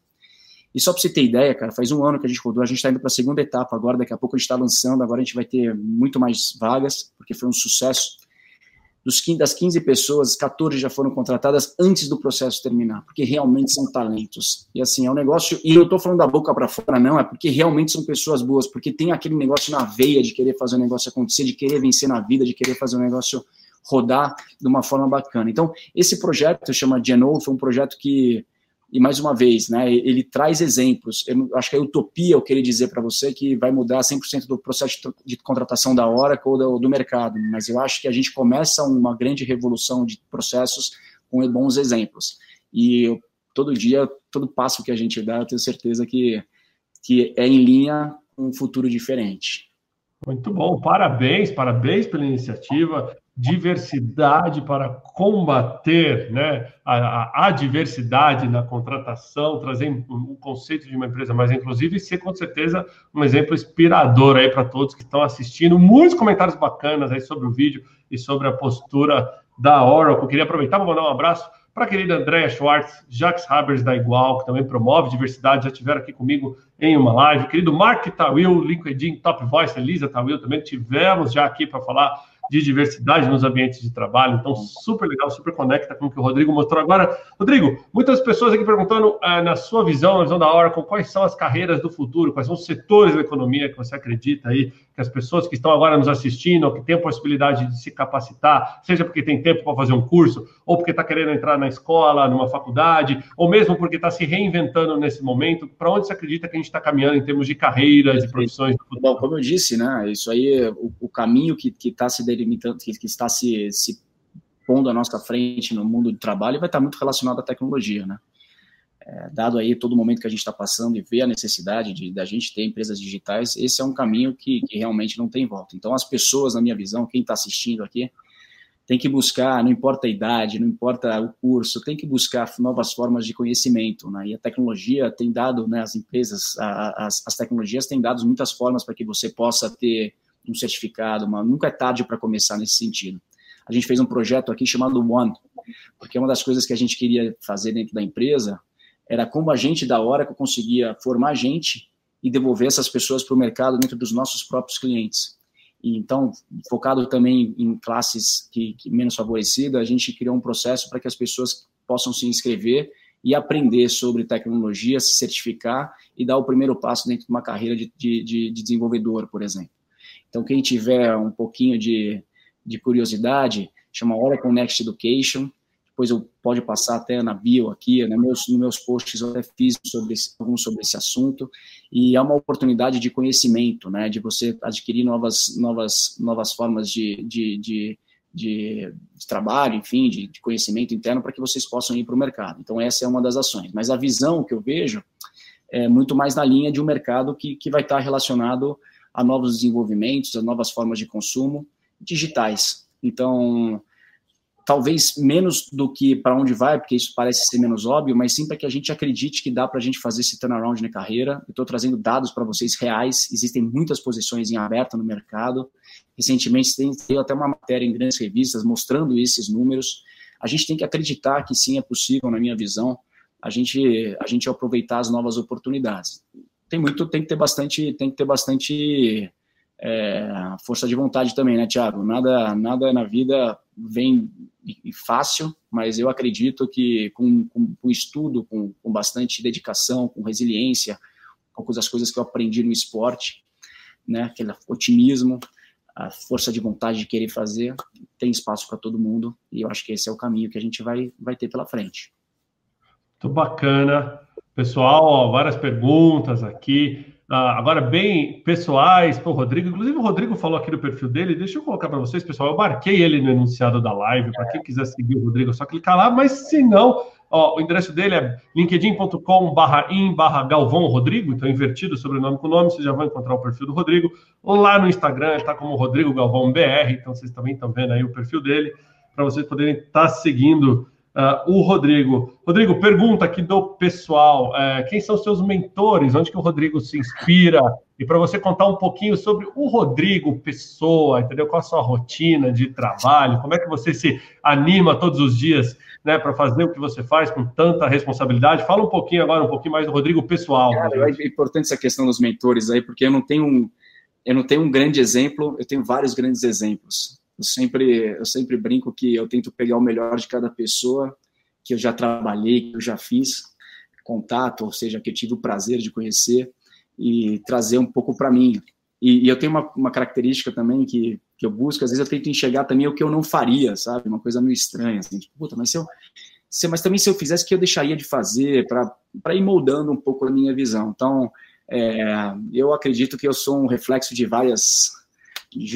E só para você ter ideia, cara, faz um ano que a gente rodou, a gente está indo para a segunda etapa agora, daqui a pouco a gente está lançando, agora a gente vai ter muito mais vagas, porque foi um sucesso dos, das 15 pessoas, 14 já foram contratadas antes do processo terminar, porque realmente são talentos. E assim, é um negócio, e eu estou falando da boca para fora, não, é porque realmente são pessoas boas, porque tem aquele negócio na veia de querer fazer o negócio acontecer, de querer vencer na vida, de querer fazer o negócio rodar de uma forma bacana. Então, esse projeto chama Geno, foi um projeto que e mais uma vez, né, ele traz exemplos. Eu acho que a utopia eu queria dizer para você que vai mudar 100% do processo de contratação da Oracle ou do, do, mercado, mas eu acho que a gente começa uma grande revolução de processos com bons exemplos. E eu, todo dia, todo passo que a gente dá, eu tenho certeza que, que é em linha com um futuro diferente. Muito bom, parabéns, parabéns pela iniciativa. Diversidade para combater né, a, a, diversidade na contratação, trazer um, conceito de uma empresa mais inclusiva e ser, com certeza, um exemplo inspirador aí para todos que estão assistindo. Muitos comentários bacanas aí sobre o vídeo e sobre a postura da Oracle. Queria aproveitar para mandar um abraço para a querida Andréa Schwartz, Jacques Habers da Igual, que também promove diversidade, já estiveram aqui comigo em uma live. Querido Mark Tawil, LinkedIn Top Voice, Elisa Tawil, também tivemos já aqui para falar de diversidade nos ambientes de trabalho. Então, super legal, super conecta com o que o Rodrigo mostrou agora. Rodrigo, muitas pessoas aqui perguntando, uh, na sua visão, na visão da Oracle, quais são as carreiras do futuro, quais são os setores da economia que você acredita aí que as pessoas que estão agora nos assistindo, ou que têm a possibilidade de se capacitar, seja porque tem tempo para fazer um curso, ou porque está querendo entrar na escola, numa faculdade, ou mesmo porque está se reinventando nesse momento, para onde você acredita que a gente está caminhando em termos de carreiras e profissões? Bom, como eu disse, né, isso aí, o, o caminho que está se delimitando, que, que está se, se pondo à nossa frente no mundo do trabalho vai estar muito relacionado à tecnologia, né? É, dado aí todo o momento que a gente está passando e ver a necessidade de da gente ter empresas digitais, esse é um caminho que, que realmente não tem volta. Então, as pessoas, na minha visão, quem está assistindo aqui, tem que buscar, não importa a idade, não importa o curso, tem que buscar novas formas de conhecimento, né? E a tecnologia tem dado, né, as empresas, a, as, as tecnologias têm dado muitas formas para que você possa ter um certificado, uma, nunca é tarde para começar nesse sentido. A gente fez um projeto aqui chamado One, porque uma das coisas que a gente queria fazer dentro da empresa era como a gente da hora que conseguia formar gente e devolver essas pessoas para o mercado dentro dos nossos próprios clientes. E, então, focado também em classes que, que menos favorecidas, a gente criou um processo para que as pessoas possam se inscrever e aprender sobre tecnologia, se certificar e dar o primeiro passo dentro de uma carreira de, de, de desenvolvedor, por exemplo. Então, quem tiver um pouquinho de, de curiosidade, chama Oracle Next Education, depois eu pode passar até na bio aqui, né, meus, nos meus posts eu até fiz sobre esse, alguns sobre esse assunto, e é uma oportunidade de conhecimento, né, de você adquirir novas, novas, novas formas de, de, de, de, de trabalho, enfim, de, de conhecimento interno para que vocês possam ir para o mercado. Então essa é uma das ações. Mas a visão que eu vejo é muito mais na linha de um mercado que, que vai estar relacionado a novos desenvolvimentos, a novas formas de consumo digitais. Então, talvez menos do que para onde vai, porque isso parece ser menos óbvio, mas sim para que a gente acredite que dá para a gente fazer esse turnaround na carreira. Eu estou trazendo dados para vocês reais, existem muitas posições em aberto no mercado. Recentemente tem, até uma matéria em grandes revistas mostrando esses números. A gente tem que acreditar que sim é possível, na minha visão, a gente a gente aproveitar as novas oportunidades. Tem muito, tem que ter bastante, tem que ter bastante é, força de vontade também, né, Thiago? Nada, nada na vida vem fácil, mas eu acredito que com, com, com estudo, com, com, bastante dedicação, com resiliência, algumas das coisas que eu aprendi no esporte, né, aquele otimismo, a força de vontade de querer fazer, tem espaço para todo mundo e eu acho que esse é o caminho que a gente vai, vai ter pela frente. Muito bacana. Pessoal, ó, várias perguntas aqui. Uh, agora, bem pessoais para o Rodrigo. Inclusive, o Rodrigo falou aqui no perfil dele. Deixa eu colocar para vocês, pessoal. Eu marquei ele no enunciado da live. Para quem quiser seguir o Rodrigo, é só clicar lá. Mas se não, ó, o endereço dele é linkedin.com/in/barra Galvão Rodrigo. Então, invertido sobrenome com nome. Vocês já vão encontrar o perfil do Rodrigo. Lá no Instagram, está como Rodrigo Galvão BR. Então, vocês também estão vendo aí o perfil dele para vocês poderem estar tá seguindo Uh, o Rodrigo. Rodrigo, pergunta aqui do pessoal: uh, quem são seus mentores? Onde que o Rodrigo se inspira? E para você contar um pouquinho sobre o Rodrigo, pessoa, entendeu? Qual a sua rotina de trabalho? Como é que você se anima todos os dias né, para fazer o que você faz com tanta responsabilidade? Fala um pouquinho agora, um pouquinho mais do Rodrigo pessoal. Cara, é importante essa questão dos mentores aí, porque eu não tenho um, eu não tenho um grande exemplo, eu tenho vários grandes exemplos. Eu sempre, eu sempre brinco que eu tento pegar o melhor de cada pessoa que eu já trabalhei, que eu já fiz contato, ou seja, que eu tive o prazer de conhecer e trazer um pouco para mim. E, e, eu tenho uma, uma característica também que, que eu busco, às vezes eu tento enxergar também o que eu não faria, sabe? Uma coisa meio estranha, assim, tipo, puta, mas se eu, se, mas também se eu fizesse, o que eu deixaria de fazer para ir moldando um pouco a minha visão. Então, é, eu acredito que eu sou um reflexo de várias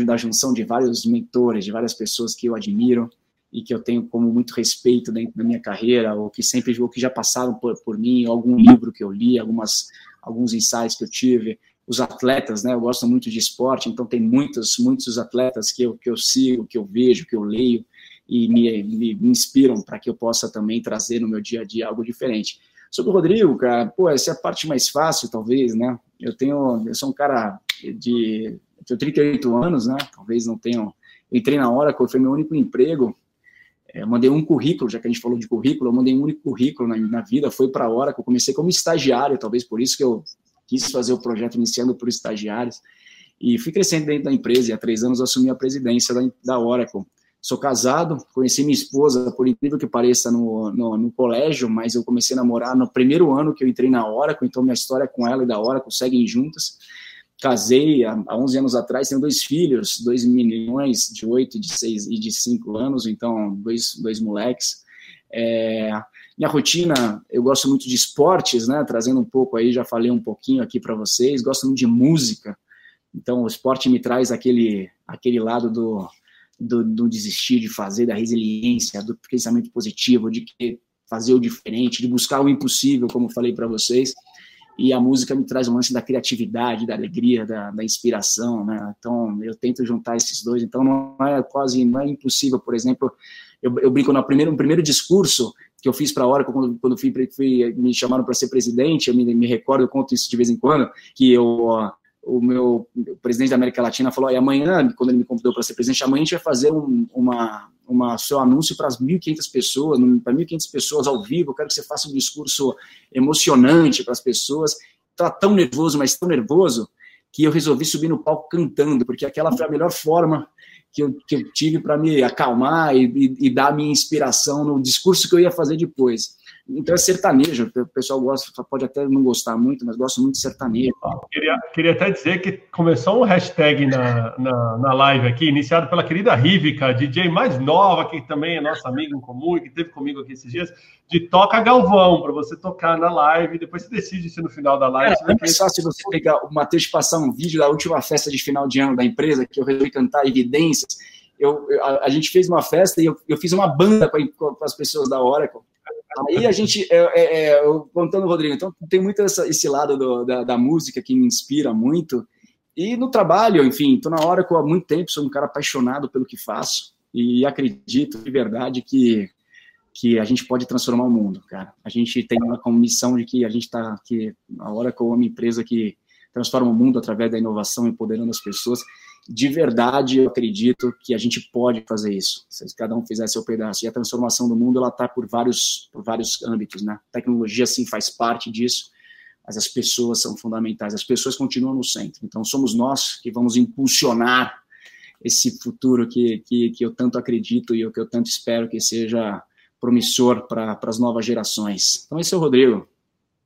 da junção de vários mentores, de várias pessoas que eu admiro e que eu tenho como muito respeito dentro da minha carreira, ou que sempre ou que já passaram por, por mim, algum livro que eu li, algumas alguns insights que eu tive. os atletas, né? Eu gosto muito de esporte, então tem muitos, muitos atletas que eu, que eu sigo, que eu vejo, que eu leio e me, me, me inspiram para que eu possa também trazer no meu dia a dia algo diferente. Sobre o Rodrigo, cara, pô, essa é a parte mais fácil, talvez, né? Eu tenho, eu sou um cara de, tenho 38 anos, né? Talvez não tenham, entrei na hora, foi meu único emprego, é, mandei um currículo, já que a gente falou de currículo, eu mandei um único currículo na, na vida, foi para a eu comecei como estagiário, talvez por isso que eu quis fazer o projeto iniciando por estagiários, e fui crescendo dentro da empresa, e há três anos assumi a presidência da, da Oracle. Sou casado, conheci minha esposa, por incrível que pareça, no, no, no, colégio, mas eu comecei a namorar no primeiro ano que eu entrei na Oracle, então minha história com ela e da Oracle seguem juntas. Casei há, há 11 anos atrás, tenho dois filhos, dois milhões de 8, de 6 e de 5 anos, então dois, dois moleques. É, minha rotina, eu gosto muito de esportes, né? Trazendo um pouco aí, já falei um pouquinho aqui para vocês. Gosto muito de música. Então, o esporte me traz aquele, aquele lado do, do, do desistir de fazer, da resiliência, do pensamento positivo, de fazer o diferente, de buscar o impossível, como falei para vocês. E a música me traz um lance da criatividade, da alegria, da, da inspiração, né? Então, eu tento juntar esses dois. Então, não é quase, não é impossível, por exemplo, eu, eu brinco no primeiro, no primeiro discurso, que eu fiz para a hora quando, quando fui, fui, me chamaram para ser presidente, eu me, me, recordo, eu conto isso de vez em quando, que eu, o meu o presidente da América Latina falou, e amanhã, quando ele me convidou para ser presidente, amanhã a gente vai fazer um, uma, uma seu anúncio para as 1.500 pessoas, para 1.500 pessoas ao vivo, eu quero que você faça um discurso emocionante para as pessoas. Estava tão nervoso, mas tão nervoso, que eu resolvi subir no palco cantando, porque aquela foi a melhor forma que eu, que eu tive para me acalmar e, e, e, dar minha inspiração no discurso que eu ia fazer depois. Então é sertanejo, o pessoal gosta, pode até não gostar muito, mas gosta muito de sertanejo. Queria, queria até dizer que começou um hashtag na, na, na live aqui, iniciado pela querida Rivica, DJ mais nova, que também é nossa amiga em comum e que esteve comigo aqui esses dias, de Toca Galvão, para você tocar na live, depois você decide se no final da live. Cara, é só se você pegar o Matheus passar um vídeo da última festa de final de ano da empresa, que eu resolvi cantar Evidências. Eu, a, a gente fez uma festa e eu, eu fiz uma banda com as pessoas da Oracle Aí a gente, é, é, é, contando, Rodrigo, então tem muito essa, esse lado do, da, da, música que me inspira muito. E no trabalho, enfim, estou na hora que há muito tempo sou um cara apaixonado pelo que faço e acredito de verdade que, que a gente pode transformar o mundo, cara. A gente tem uma missão de que a gente está que a hora que é uma empresa que transforma o mundo através da inovação, empoderando as pessoas de verdade eu acredito que a gente pode fazer isso. Se cada um fizer seu pedaço. E a transformação do mundo ela está por vários, por vários âmbitos, né? A tecnologia sim faz parte disso, mas as pessoas são fundamentais. As pessoas continuam no centro. Então somos nós que vamos impulsionar esse futuro que, que, que eu tanto acredito e o que eu tanto espero que seja promissor para as novas gerações. Então esse é o Rodrigo.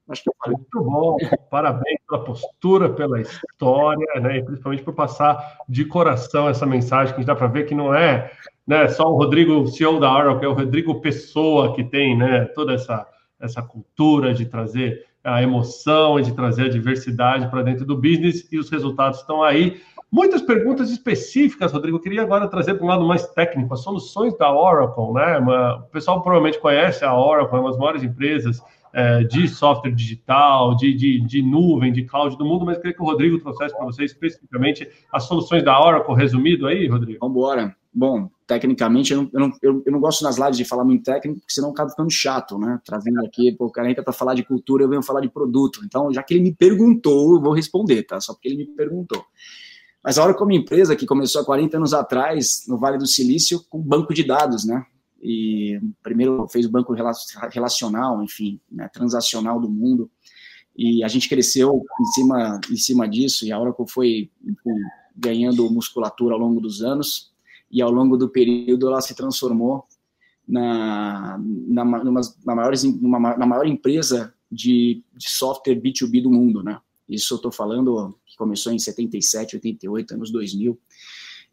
Acho que Muito bom, parabéns pela postura, pela história, né? E principalmente por passar de coração essa mensagem, que dá para ver que não é né, só o Rodrigo, CEO da Oracle, é o Rodrigo Pessoa que tem né, toda essa, essa cultura de trazer a emoção e de trazer a diversidade para dentro do business e os resultados estão aí. Muitas perguntas específicas, Rodrigo. Eu queria agora trazer para um lado mais técnico as soluções da Oracle, né? o pessoal provavelmente conhece a Oracle, é uma das maiores empresas é, de software digital, de, de, de, nuvem, de cloud do mundo, mas queria que o Rodrigo trouxesse para você especificamente as soluções da Oracle, resumido aí, Rodrigo. Vamos embora. Bom, tecnicamente, eu não, eu, eu não gosto nas lives de falar muito técnico, porque senão acaba ficando chato, né? Trazendo aqui, pô, o cara entra para falar de cultura, eu venho falar de produto. Então, já que ele me perguntou, eu vou responder, tá? Só porque ele me perguntou. Mas a Oracle é uma empresa que começou há 40 anos atrás, no Vale do Silício, com banco de dados, né? E primeiro fez o banco relacional, enfim, né, transacional do mundo, e a gente cresceu em cima, em cima disso, e a Oracle foi ganhando musculatura ao longo dos anos, e ao longo do período ela se transformou na, na, numa, na, maior, numa, na maior empresa de, de software B2B do mundo, né? Isso eu estou falando que começou em 77, 88, anos 2000,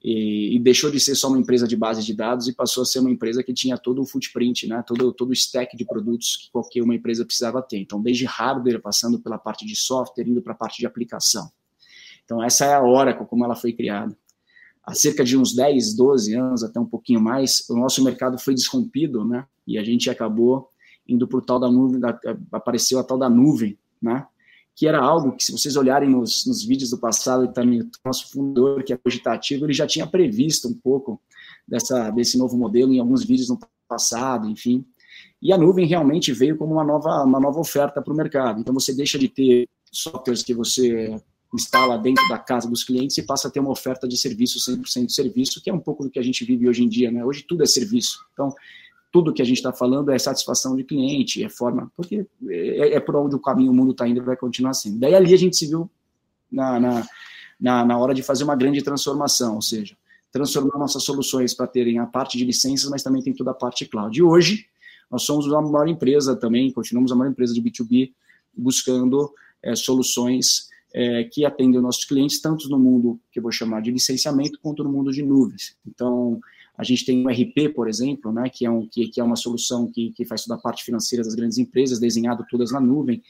e, e, deixou de ser só uma empresa de base de dados e passou a ser uma empresa que tinha todo o footprint, né, todo, todo o stack de produtos que qualquer uma empresa precisava ter. Então, desde hardware, passando pela parte de software, indo para a parte de aplicação. Então, essa é a Oracle, como ela foi criada. Há cerca de uns 10, 12 anos, até um pouquinho mais, o nosso mercado foi desrompido, né, e a gente acabou indo para o tal da nuvem, apareceu a tal da nuvem, né, que era algo que, se vocês olharem nos, nos vídeos do passado, e também o nosso fundador, que é cogitativo, ele já tinha previsto um pouco dessa, desse novo modelo em alguns vídeos no passado, enfim. E a nuvem realmente veio como uma nova, uma nova oferta para o mercado. Então, você deixa de ter softwares que você instala dentro da casa dos clientes e passa a ter uma oferta de serviço, 100% de serviço, que é um pouco do que a gente vive hoje em dia. Né? Hoje tudo é serviço. Então, tudo que a gente está falando é satisfação de cliente, é forma, porque é, é por onde o caminho o mundo está indo e vai continuar assim. Daí ali a gente se viu na, na, na, na hora de fazer uma grande transformação, ou seja, transformar nossas soluções para terem a parte de licenças, mas também tem toda a parte cloud. E hoje, nós somos a maior empresa também, continuamos a maior empresa de B2B, buscando é, soluções é, que atendem os nossos clientes, tanto no mundo que eu vou chamar de licenciamento, quanto no mundo de nuvens. Então, a gente tem o RP, por exemplo, né, que, é um, que, que é uma solução que, que faz toda a parte financeira das grandes empresas, desenhado todas na nuvem,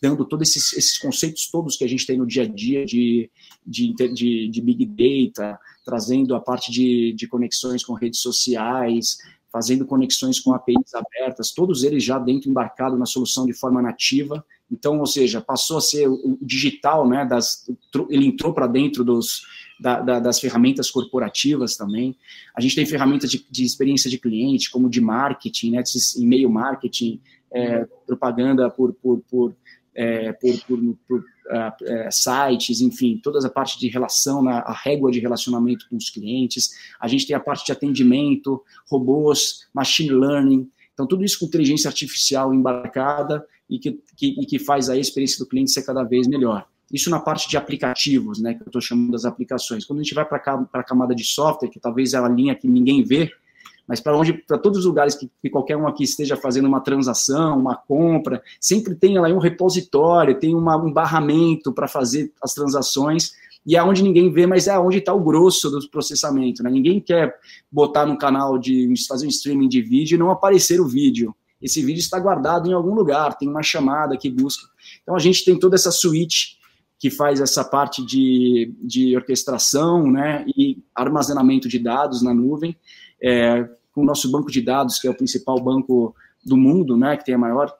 dando todos esses, esses conceitos todos que a gente tem no dia a dia de, de, de, de Big Data, trazendo a parte de, de conexões com redes sociais, fazendo conexões com APIs abertas, todos eles já dentro embarcado na solução de forma nativa. Então, ou seja, passou a ser o digital, né? Das, ele entrou para dentro dos, da, da, das ferramentas corporativas também. A gente tem ferramentas de, de experiência de cliente, como de marketing, né? E-mail marketing, é, propaganda por, por, por, é, por, por, por uh, sites, enfim, toda a parte de relação, na, a régua de relacionamento com os clientes. A gente tem a parte de atendimento, robôs, machine learning. Então, tudo isso com inteligência artificial embarcada e que, que, e que faz a experiência do cliente ser cada vez melhor. Isso na parte de aplicativos, né, que eu estou chamando das aplicações. Quando a gente vai para a camada de software, que talvez é a linha que ninguém vê, mas para onde, para todos os lugares que, que, qualquer um aqui esteja fazendo uma transação, uma compra, sempre tem lá um repositório, tem uma, um barramento para fazer as transações, e é onde ninguém vê, mas é onde está o grosso do processamento. Né? Ninguém quer botar no canal de fazer um streaming de vídeo e não aparecer o vídeo. Esse vídeo está guardado em algum lugar, tem uma chamada que busca. Então a gente tem toda essa suíte que faz essa parte de, de orquestração né, e armazenamento de dados na nuvem, é, com o nosso banco de dados, que é o principal banco do mundo, né, que tem a maior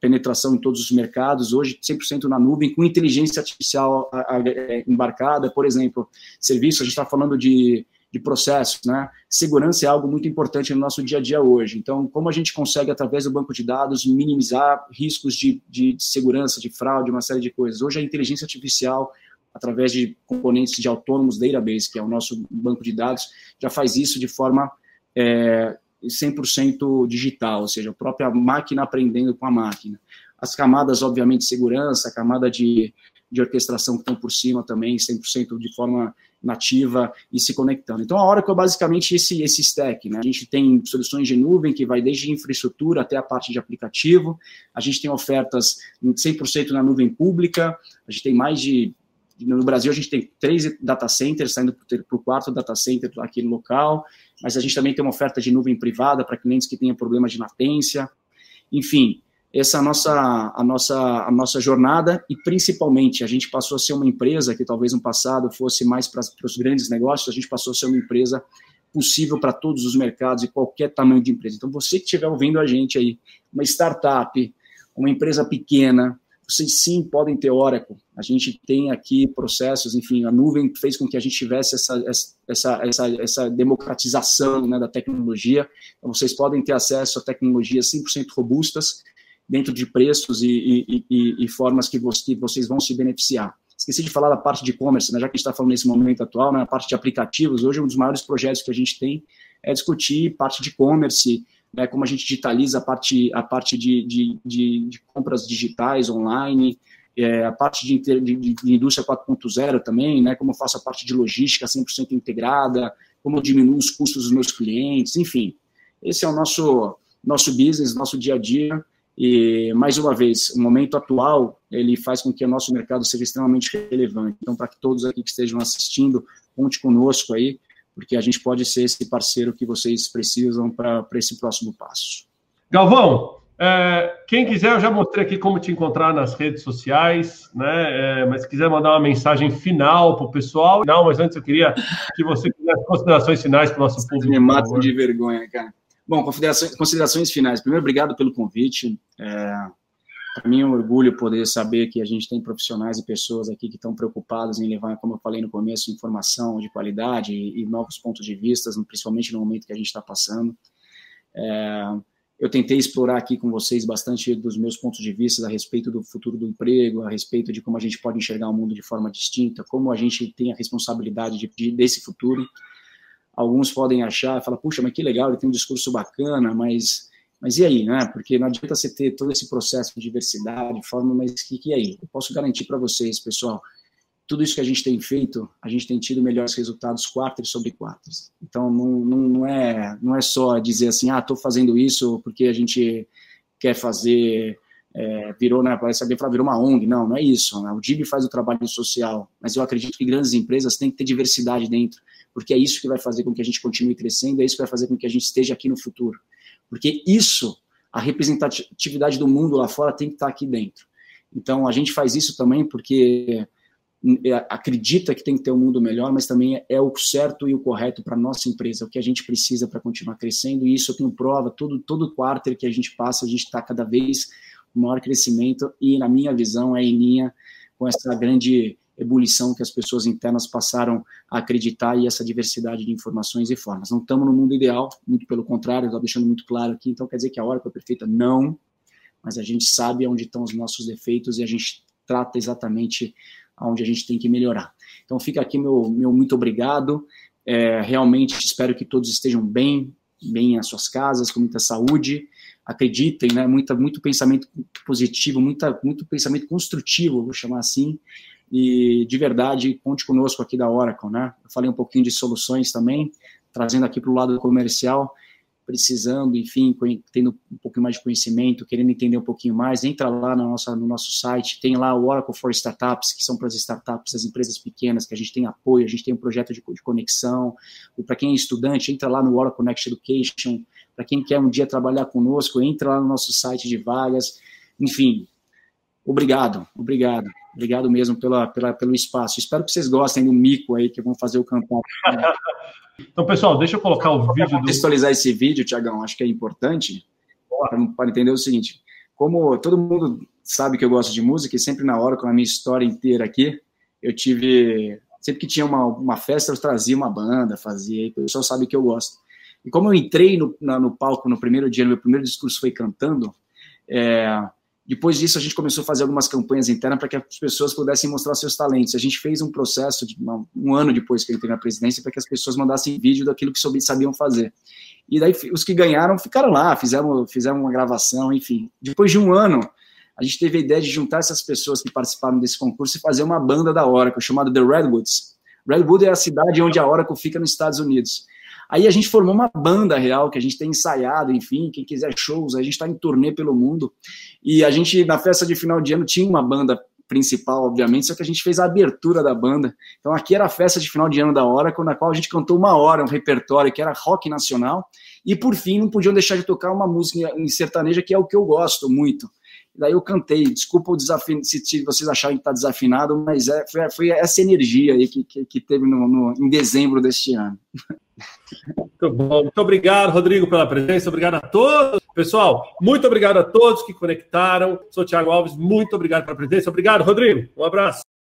penetração em todos os mercados, hoje 100% na nuvem, com inteligência artificial é, embarcada, por exemplo, serviço, a gente está falando de de processos, né? Segurança é algo muito importante no nosso dia a dia hoje. Então, como a gente consegue, através do banco de dados, minimizar riscos de, de, de segurança, de fraude, uma série de coisas. Hoje, a inteligência artificial, através de componentes de Autonomous Database, que é o nosso banco de dados, já faz isso de forma é, 100% digital, ou seja, a própria máquina aprendendo com a máquina. As camadas, obviamente, de segurança, a camada de, de orquestração que estão por cima também, 100% de forma nativa e se conectando. Então, a Oracle é basicamente esse, esse stack, né? A gente tem soluções de nuvem que vai desde infraestrutura até a parte de aplicativo, a gente tem ofertas 100% na nuvem pública, a gente tem mais de no Brasil a gente tem três data centers saindo para o quarto data center aqui no local, mas a gente também tem uma oferta de nuvem privada para clientes que tenham problemas de latência. Enfim, essa nossa, a nossa, a nossa jornada e principalmente a gente passou a ser uma empresa que talvez no passado fosse mais para os grandes negócios, a gente passou a ser uma empresa possível para todos os mercados e qualquer tamanho de empresa. Então você que estiver ouvindo a gente aí, uma startup, uma empresa pequena, vocês sim podem ter Oracle. A gente tem aqui processos, enfim, a nuvem fez com que a gente tivesse essa, essa, essa, essa democratização né, da tecnologia. Então, vocês podem ter acesso a tecnologias 100% robustas, dentro de preços e, e, e, e formas que, vocês vão se beneficiar. Esqueci de falar da parte de e-commerce, né, já que a gente está falando nesse momento atual, né, a parte de aplicativos. Hoje, um dos maiores projetos que a gente tem é discutir parte de e-commerce, né, como a gente digitaliza a parte, a parte de, de, de, de compras digitais online, é, a parte de, de, de indústria 4.0 também, né, como eu faço a parte de logística 100% integrada, como eu diminuo os custos dos meus clientes, enfim. Esse é o nosso, nosso business, nosso dia a dia. E, mais uma vez, o momento atual, ele faz com que o nosso mercado seja extremamente relevante. Então, para que todos aqui que estejam assistindo, conte conosco aí, porque a gente pode ser esse parceiro que vocês precisam para esse próximo passo. Galvão, é, quem quiser, eu já mostrei aqui como te encontrar nas redes sociais, né? É, mas se quiser mandar uma mensagem final para o pessoal, não, mas antes eu queria que você fizesse considerações finais para o nosso público. Me mata de vergonha, cara. Bom, considerações, considerações finais. Primeiro, obrigado pelo convite. É, Para mim é um orgulho poder saber que a gente tem profissionais e pessoas aqui que estão preocupados em levar, como eu falei no começo, informação de qualidade e, e novos pontos de vista, principalmente no momento que a gente está passando. É, eu tentei explorar aqui com vocês bastante dos meus pontos de vista a respeito do futuro do emprego, a respeito de como a gente pode enxergar o mundo de forma distinta, como a gente tem a responsabilidade de, de, desse futuro. Alguns podem achar, falar, puxa, mas que legal, ele tem um discurso bacana, mas mas e aí, né? Porque não adianta você ter todo esse processo de diversidade, forma, mas que, que aí? Eu posso garantir para vocês, pessoal, tudo isso que a gente tem feito, a gente tem tido melhores resultados quartos sobre quartos. Então, não, não, não, é, não é só dizer assim, ah, estou fazendo isso porque a gente quer fazer, é, virou, né, parece saber falar, virou uma ONG. Não, não é isso. Né? O DIB faz o trabalho social, mas eu acredito que grandes empresas têm que ter diversidade dentro, porque é isso que vai fazer com que a gente continue crescendo, é isso que vai fazer com que a gente esteja aqui no futuro. Porque isso, a representatividade do mundo lá fora tem que estar aqui dentro. Então, a gente faz isso também porque é, acredita que tem que ter um mundo melhor, mas também é o certo e o correto para nossa empresa, o que a gente precisa para continuar crescendo, e isso eu tenho prova, todo, todo quarter que a gente passa, a gente está cada vez com maior crescimento, e na minha visão é em linha com essa grande ebulição que as pessoas internas passaram a acreditar e essa diversidade de informações e formas. Não estamos no mundo ideal, muito pelo contrário, estou deixando muito claro aqui, então quer dizer que a hora é perfeita? Não, mas a gente sabe onde estão os nossos defeitos e a gente trata exatamente onde a gente tem que melhorar. Então fica aqui meu, meu muito obrigado, é, realmente espero que todos estejam bem, bem às suas casas, com muita saúde, acreditem, né, muita, muito pensamento positivo, muita, muito pensamento construtivo, vou chamar assim, e de verdade, conte conosco aqui da Oracle, né? Eu falei um pouquinho de soluções também, trazendo aqui para o lado comercial, precisando, enfim, tendo um pouquinho mais de conhecimento, querendo entender um pouquinho mais, entra lá no nosso, no nosso site, tem lá o Oracle for Startups, que são para as startups, as empresas pequenas, que a gente tem apoio, a gente tem um projeto de, de conexão, para quem é estudante, entra lá no Oracle Next Education, para quem quer um dia trabalhar conosco, entra lá no nosso site de vagas, enfim, obrigado, obrigado. Obrigado mesmo pela, pela, pelo espaço. Espero que vocês gostem do mico aí que vão fazer o cantar. (laughs) então, pessoal, deixa eu colocar o vídeo. Do... Contextualizar esse vídeo, Tiagão, acho que é importante para entender o seguinte. Como todo mundo sabe que eu gosto de música, e sempre na hora, com a minha história inteira aqui, eu tive. Sempre que tinha uma, uma festa, eu trazia uma banda, fazia, e o pessoal sabe que eu gosto. E como eu entrei no, na, no palco no primeiro dia, meu primeiro discurso foi cantando, é, depois disso, a gente começou a fazer algumas campanhas internas para que as pessoas pudessem mostrar seus talentos. A gente fez um processo, de um ano depois que eu entrei na presidência, para que as pessoas mandassem vídeo daquilo que sabiam fazer. E daí, os que ganharam ficaram lá, fizeram, fizeram uma gravação, enfim. Depois de um ano, a gente teve a ideia de juntar essas pessoas que participaram desse concurso e fazer uma banda da Oracle, chamada The Redwoods. Redwood é a cidade onde a Oracle fica nos Estados Unidos. Aí a gente formou uma banda real, que a gente tem ensaiado, enfim, quem quiser shows, a gente está em turnê pelo mundo. E a gente, na festa de final de ano, tinha uma banda principal, obviamente, só que a gente fez a abertura da banda. Então aqui era a festa de final de ano da Oracle, na qual a gente cantou uma hora, um repertório que era rock nacional, e por fim não podiam deixar de tocar uma música em sertaneja, que é o que eu gosto muito. Daí eu cantei, desculpa o desafio, se vocês acharem que está desafinado, mas é, foi, foi, essa energia aí que, que, que teve no, no, em dezembro deste ano. Muito bom. Muito obrigado, Rodrigo, pela presença. Obrigado a todos. Pessoal, muito obrigado a todos que conectaram. Sou Thiago Alves. Muito obrigado pela presença. Obrigado, Rodrigo. Um abraço.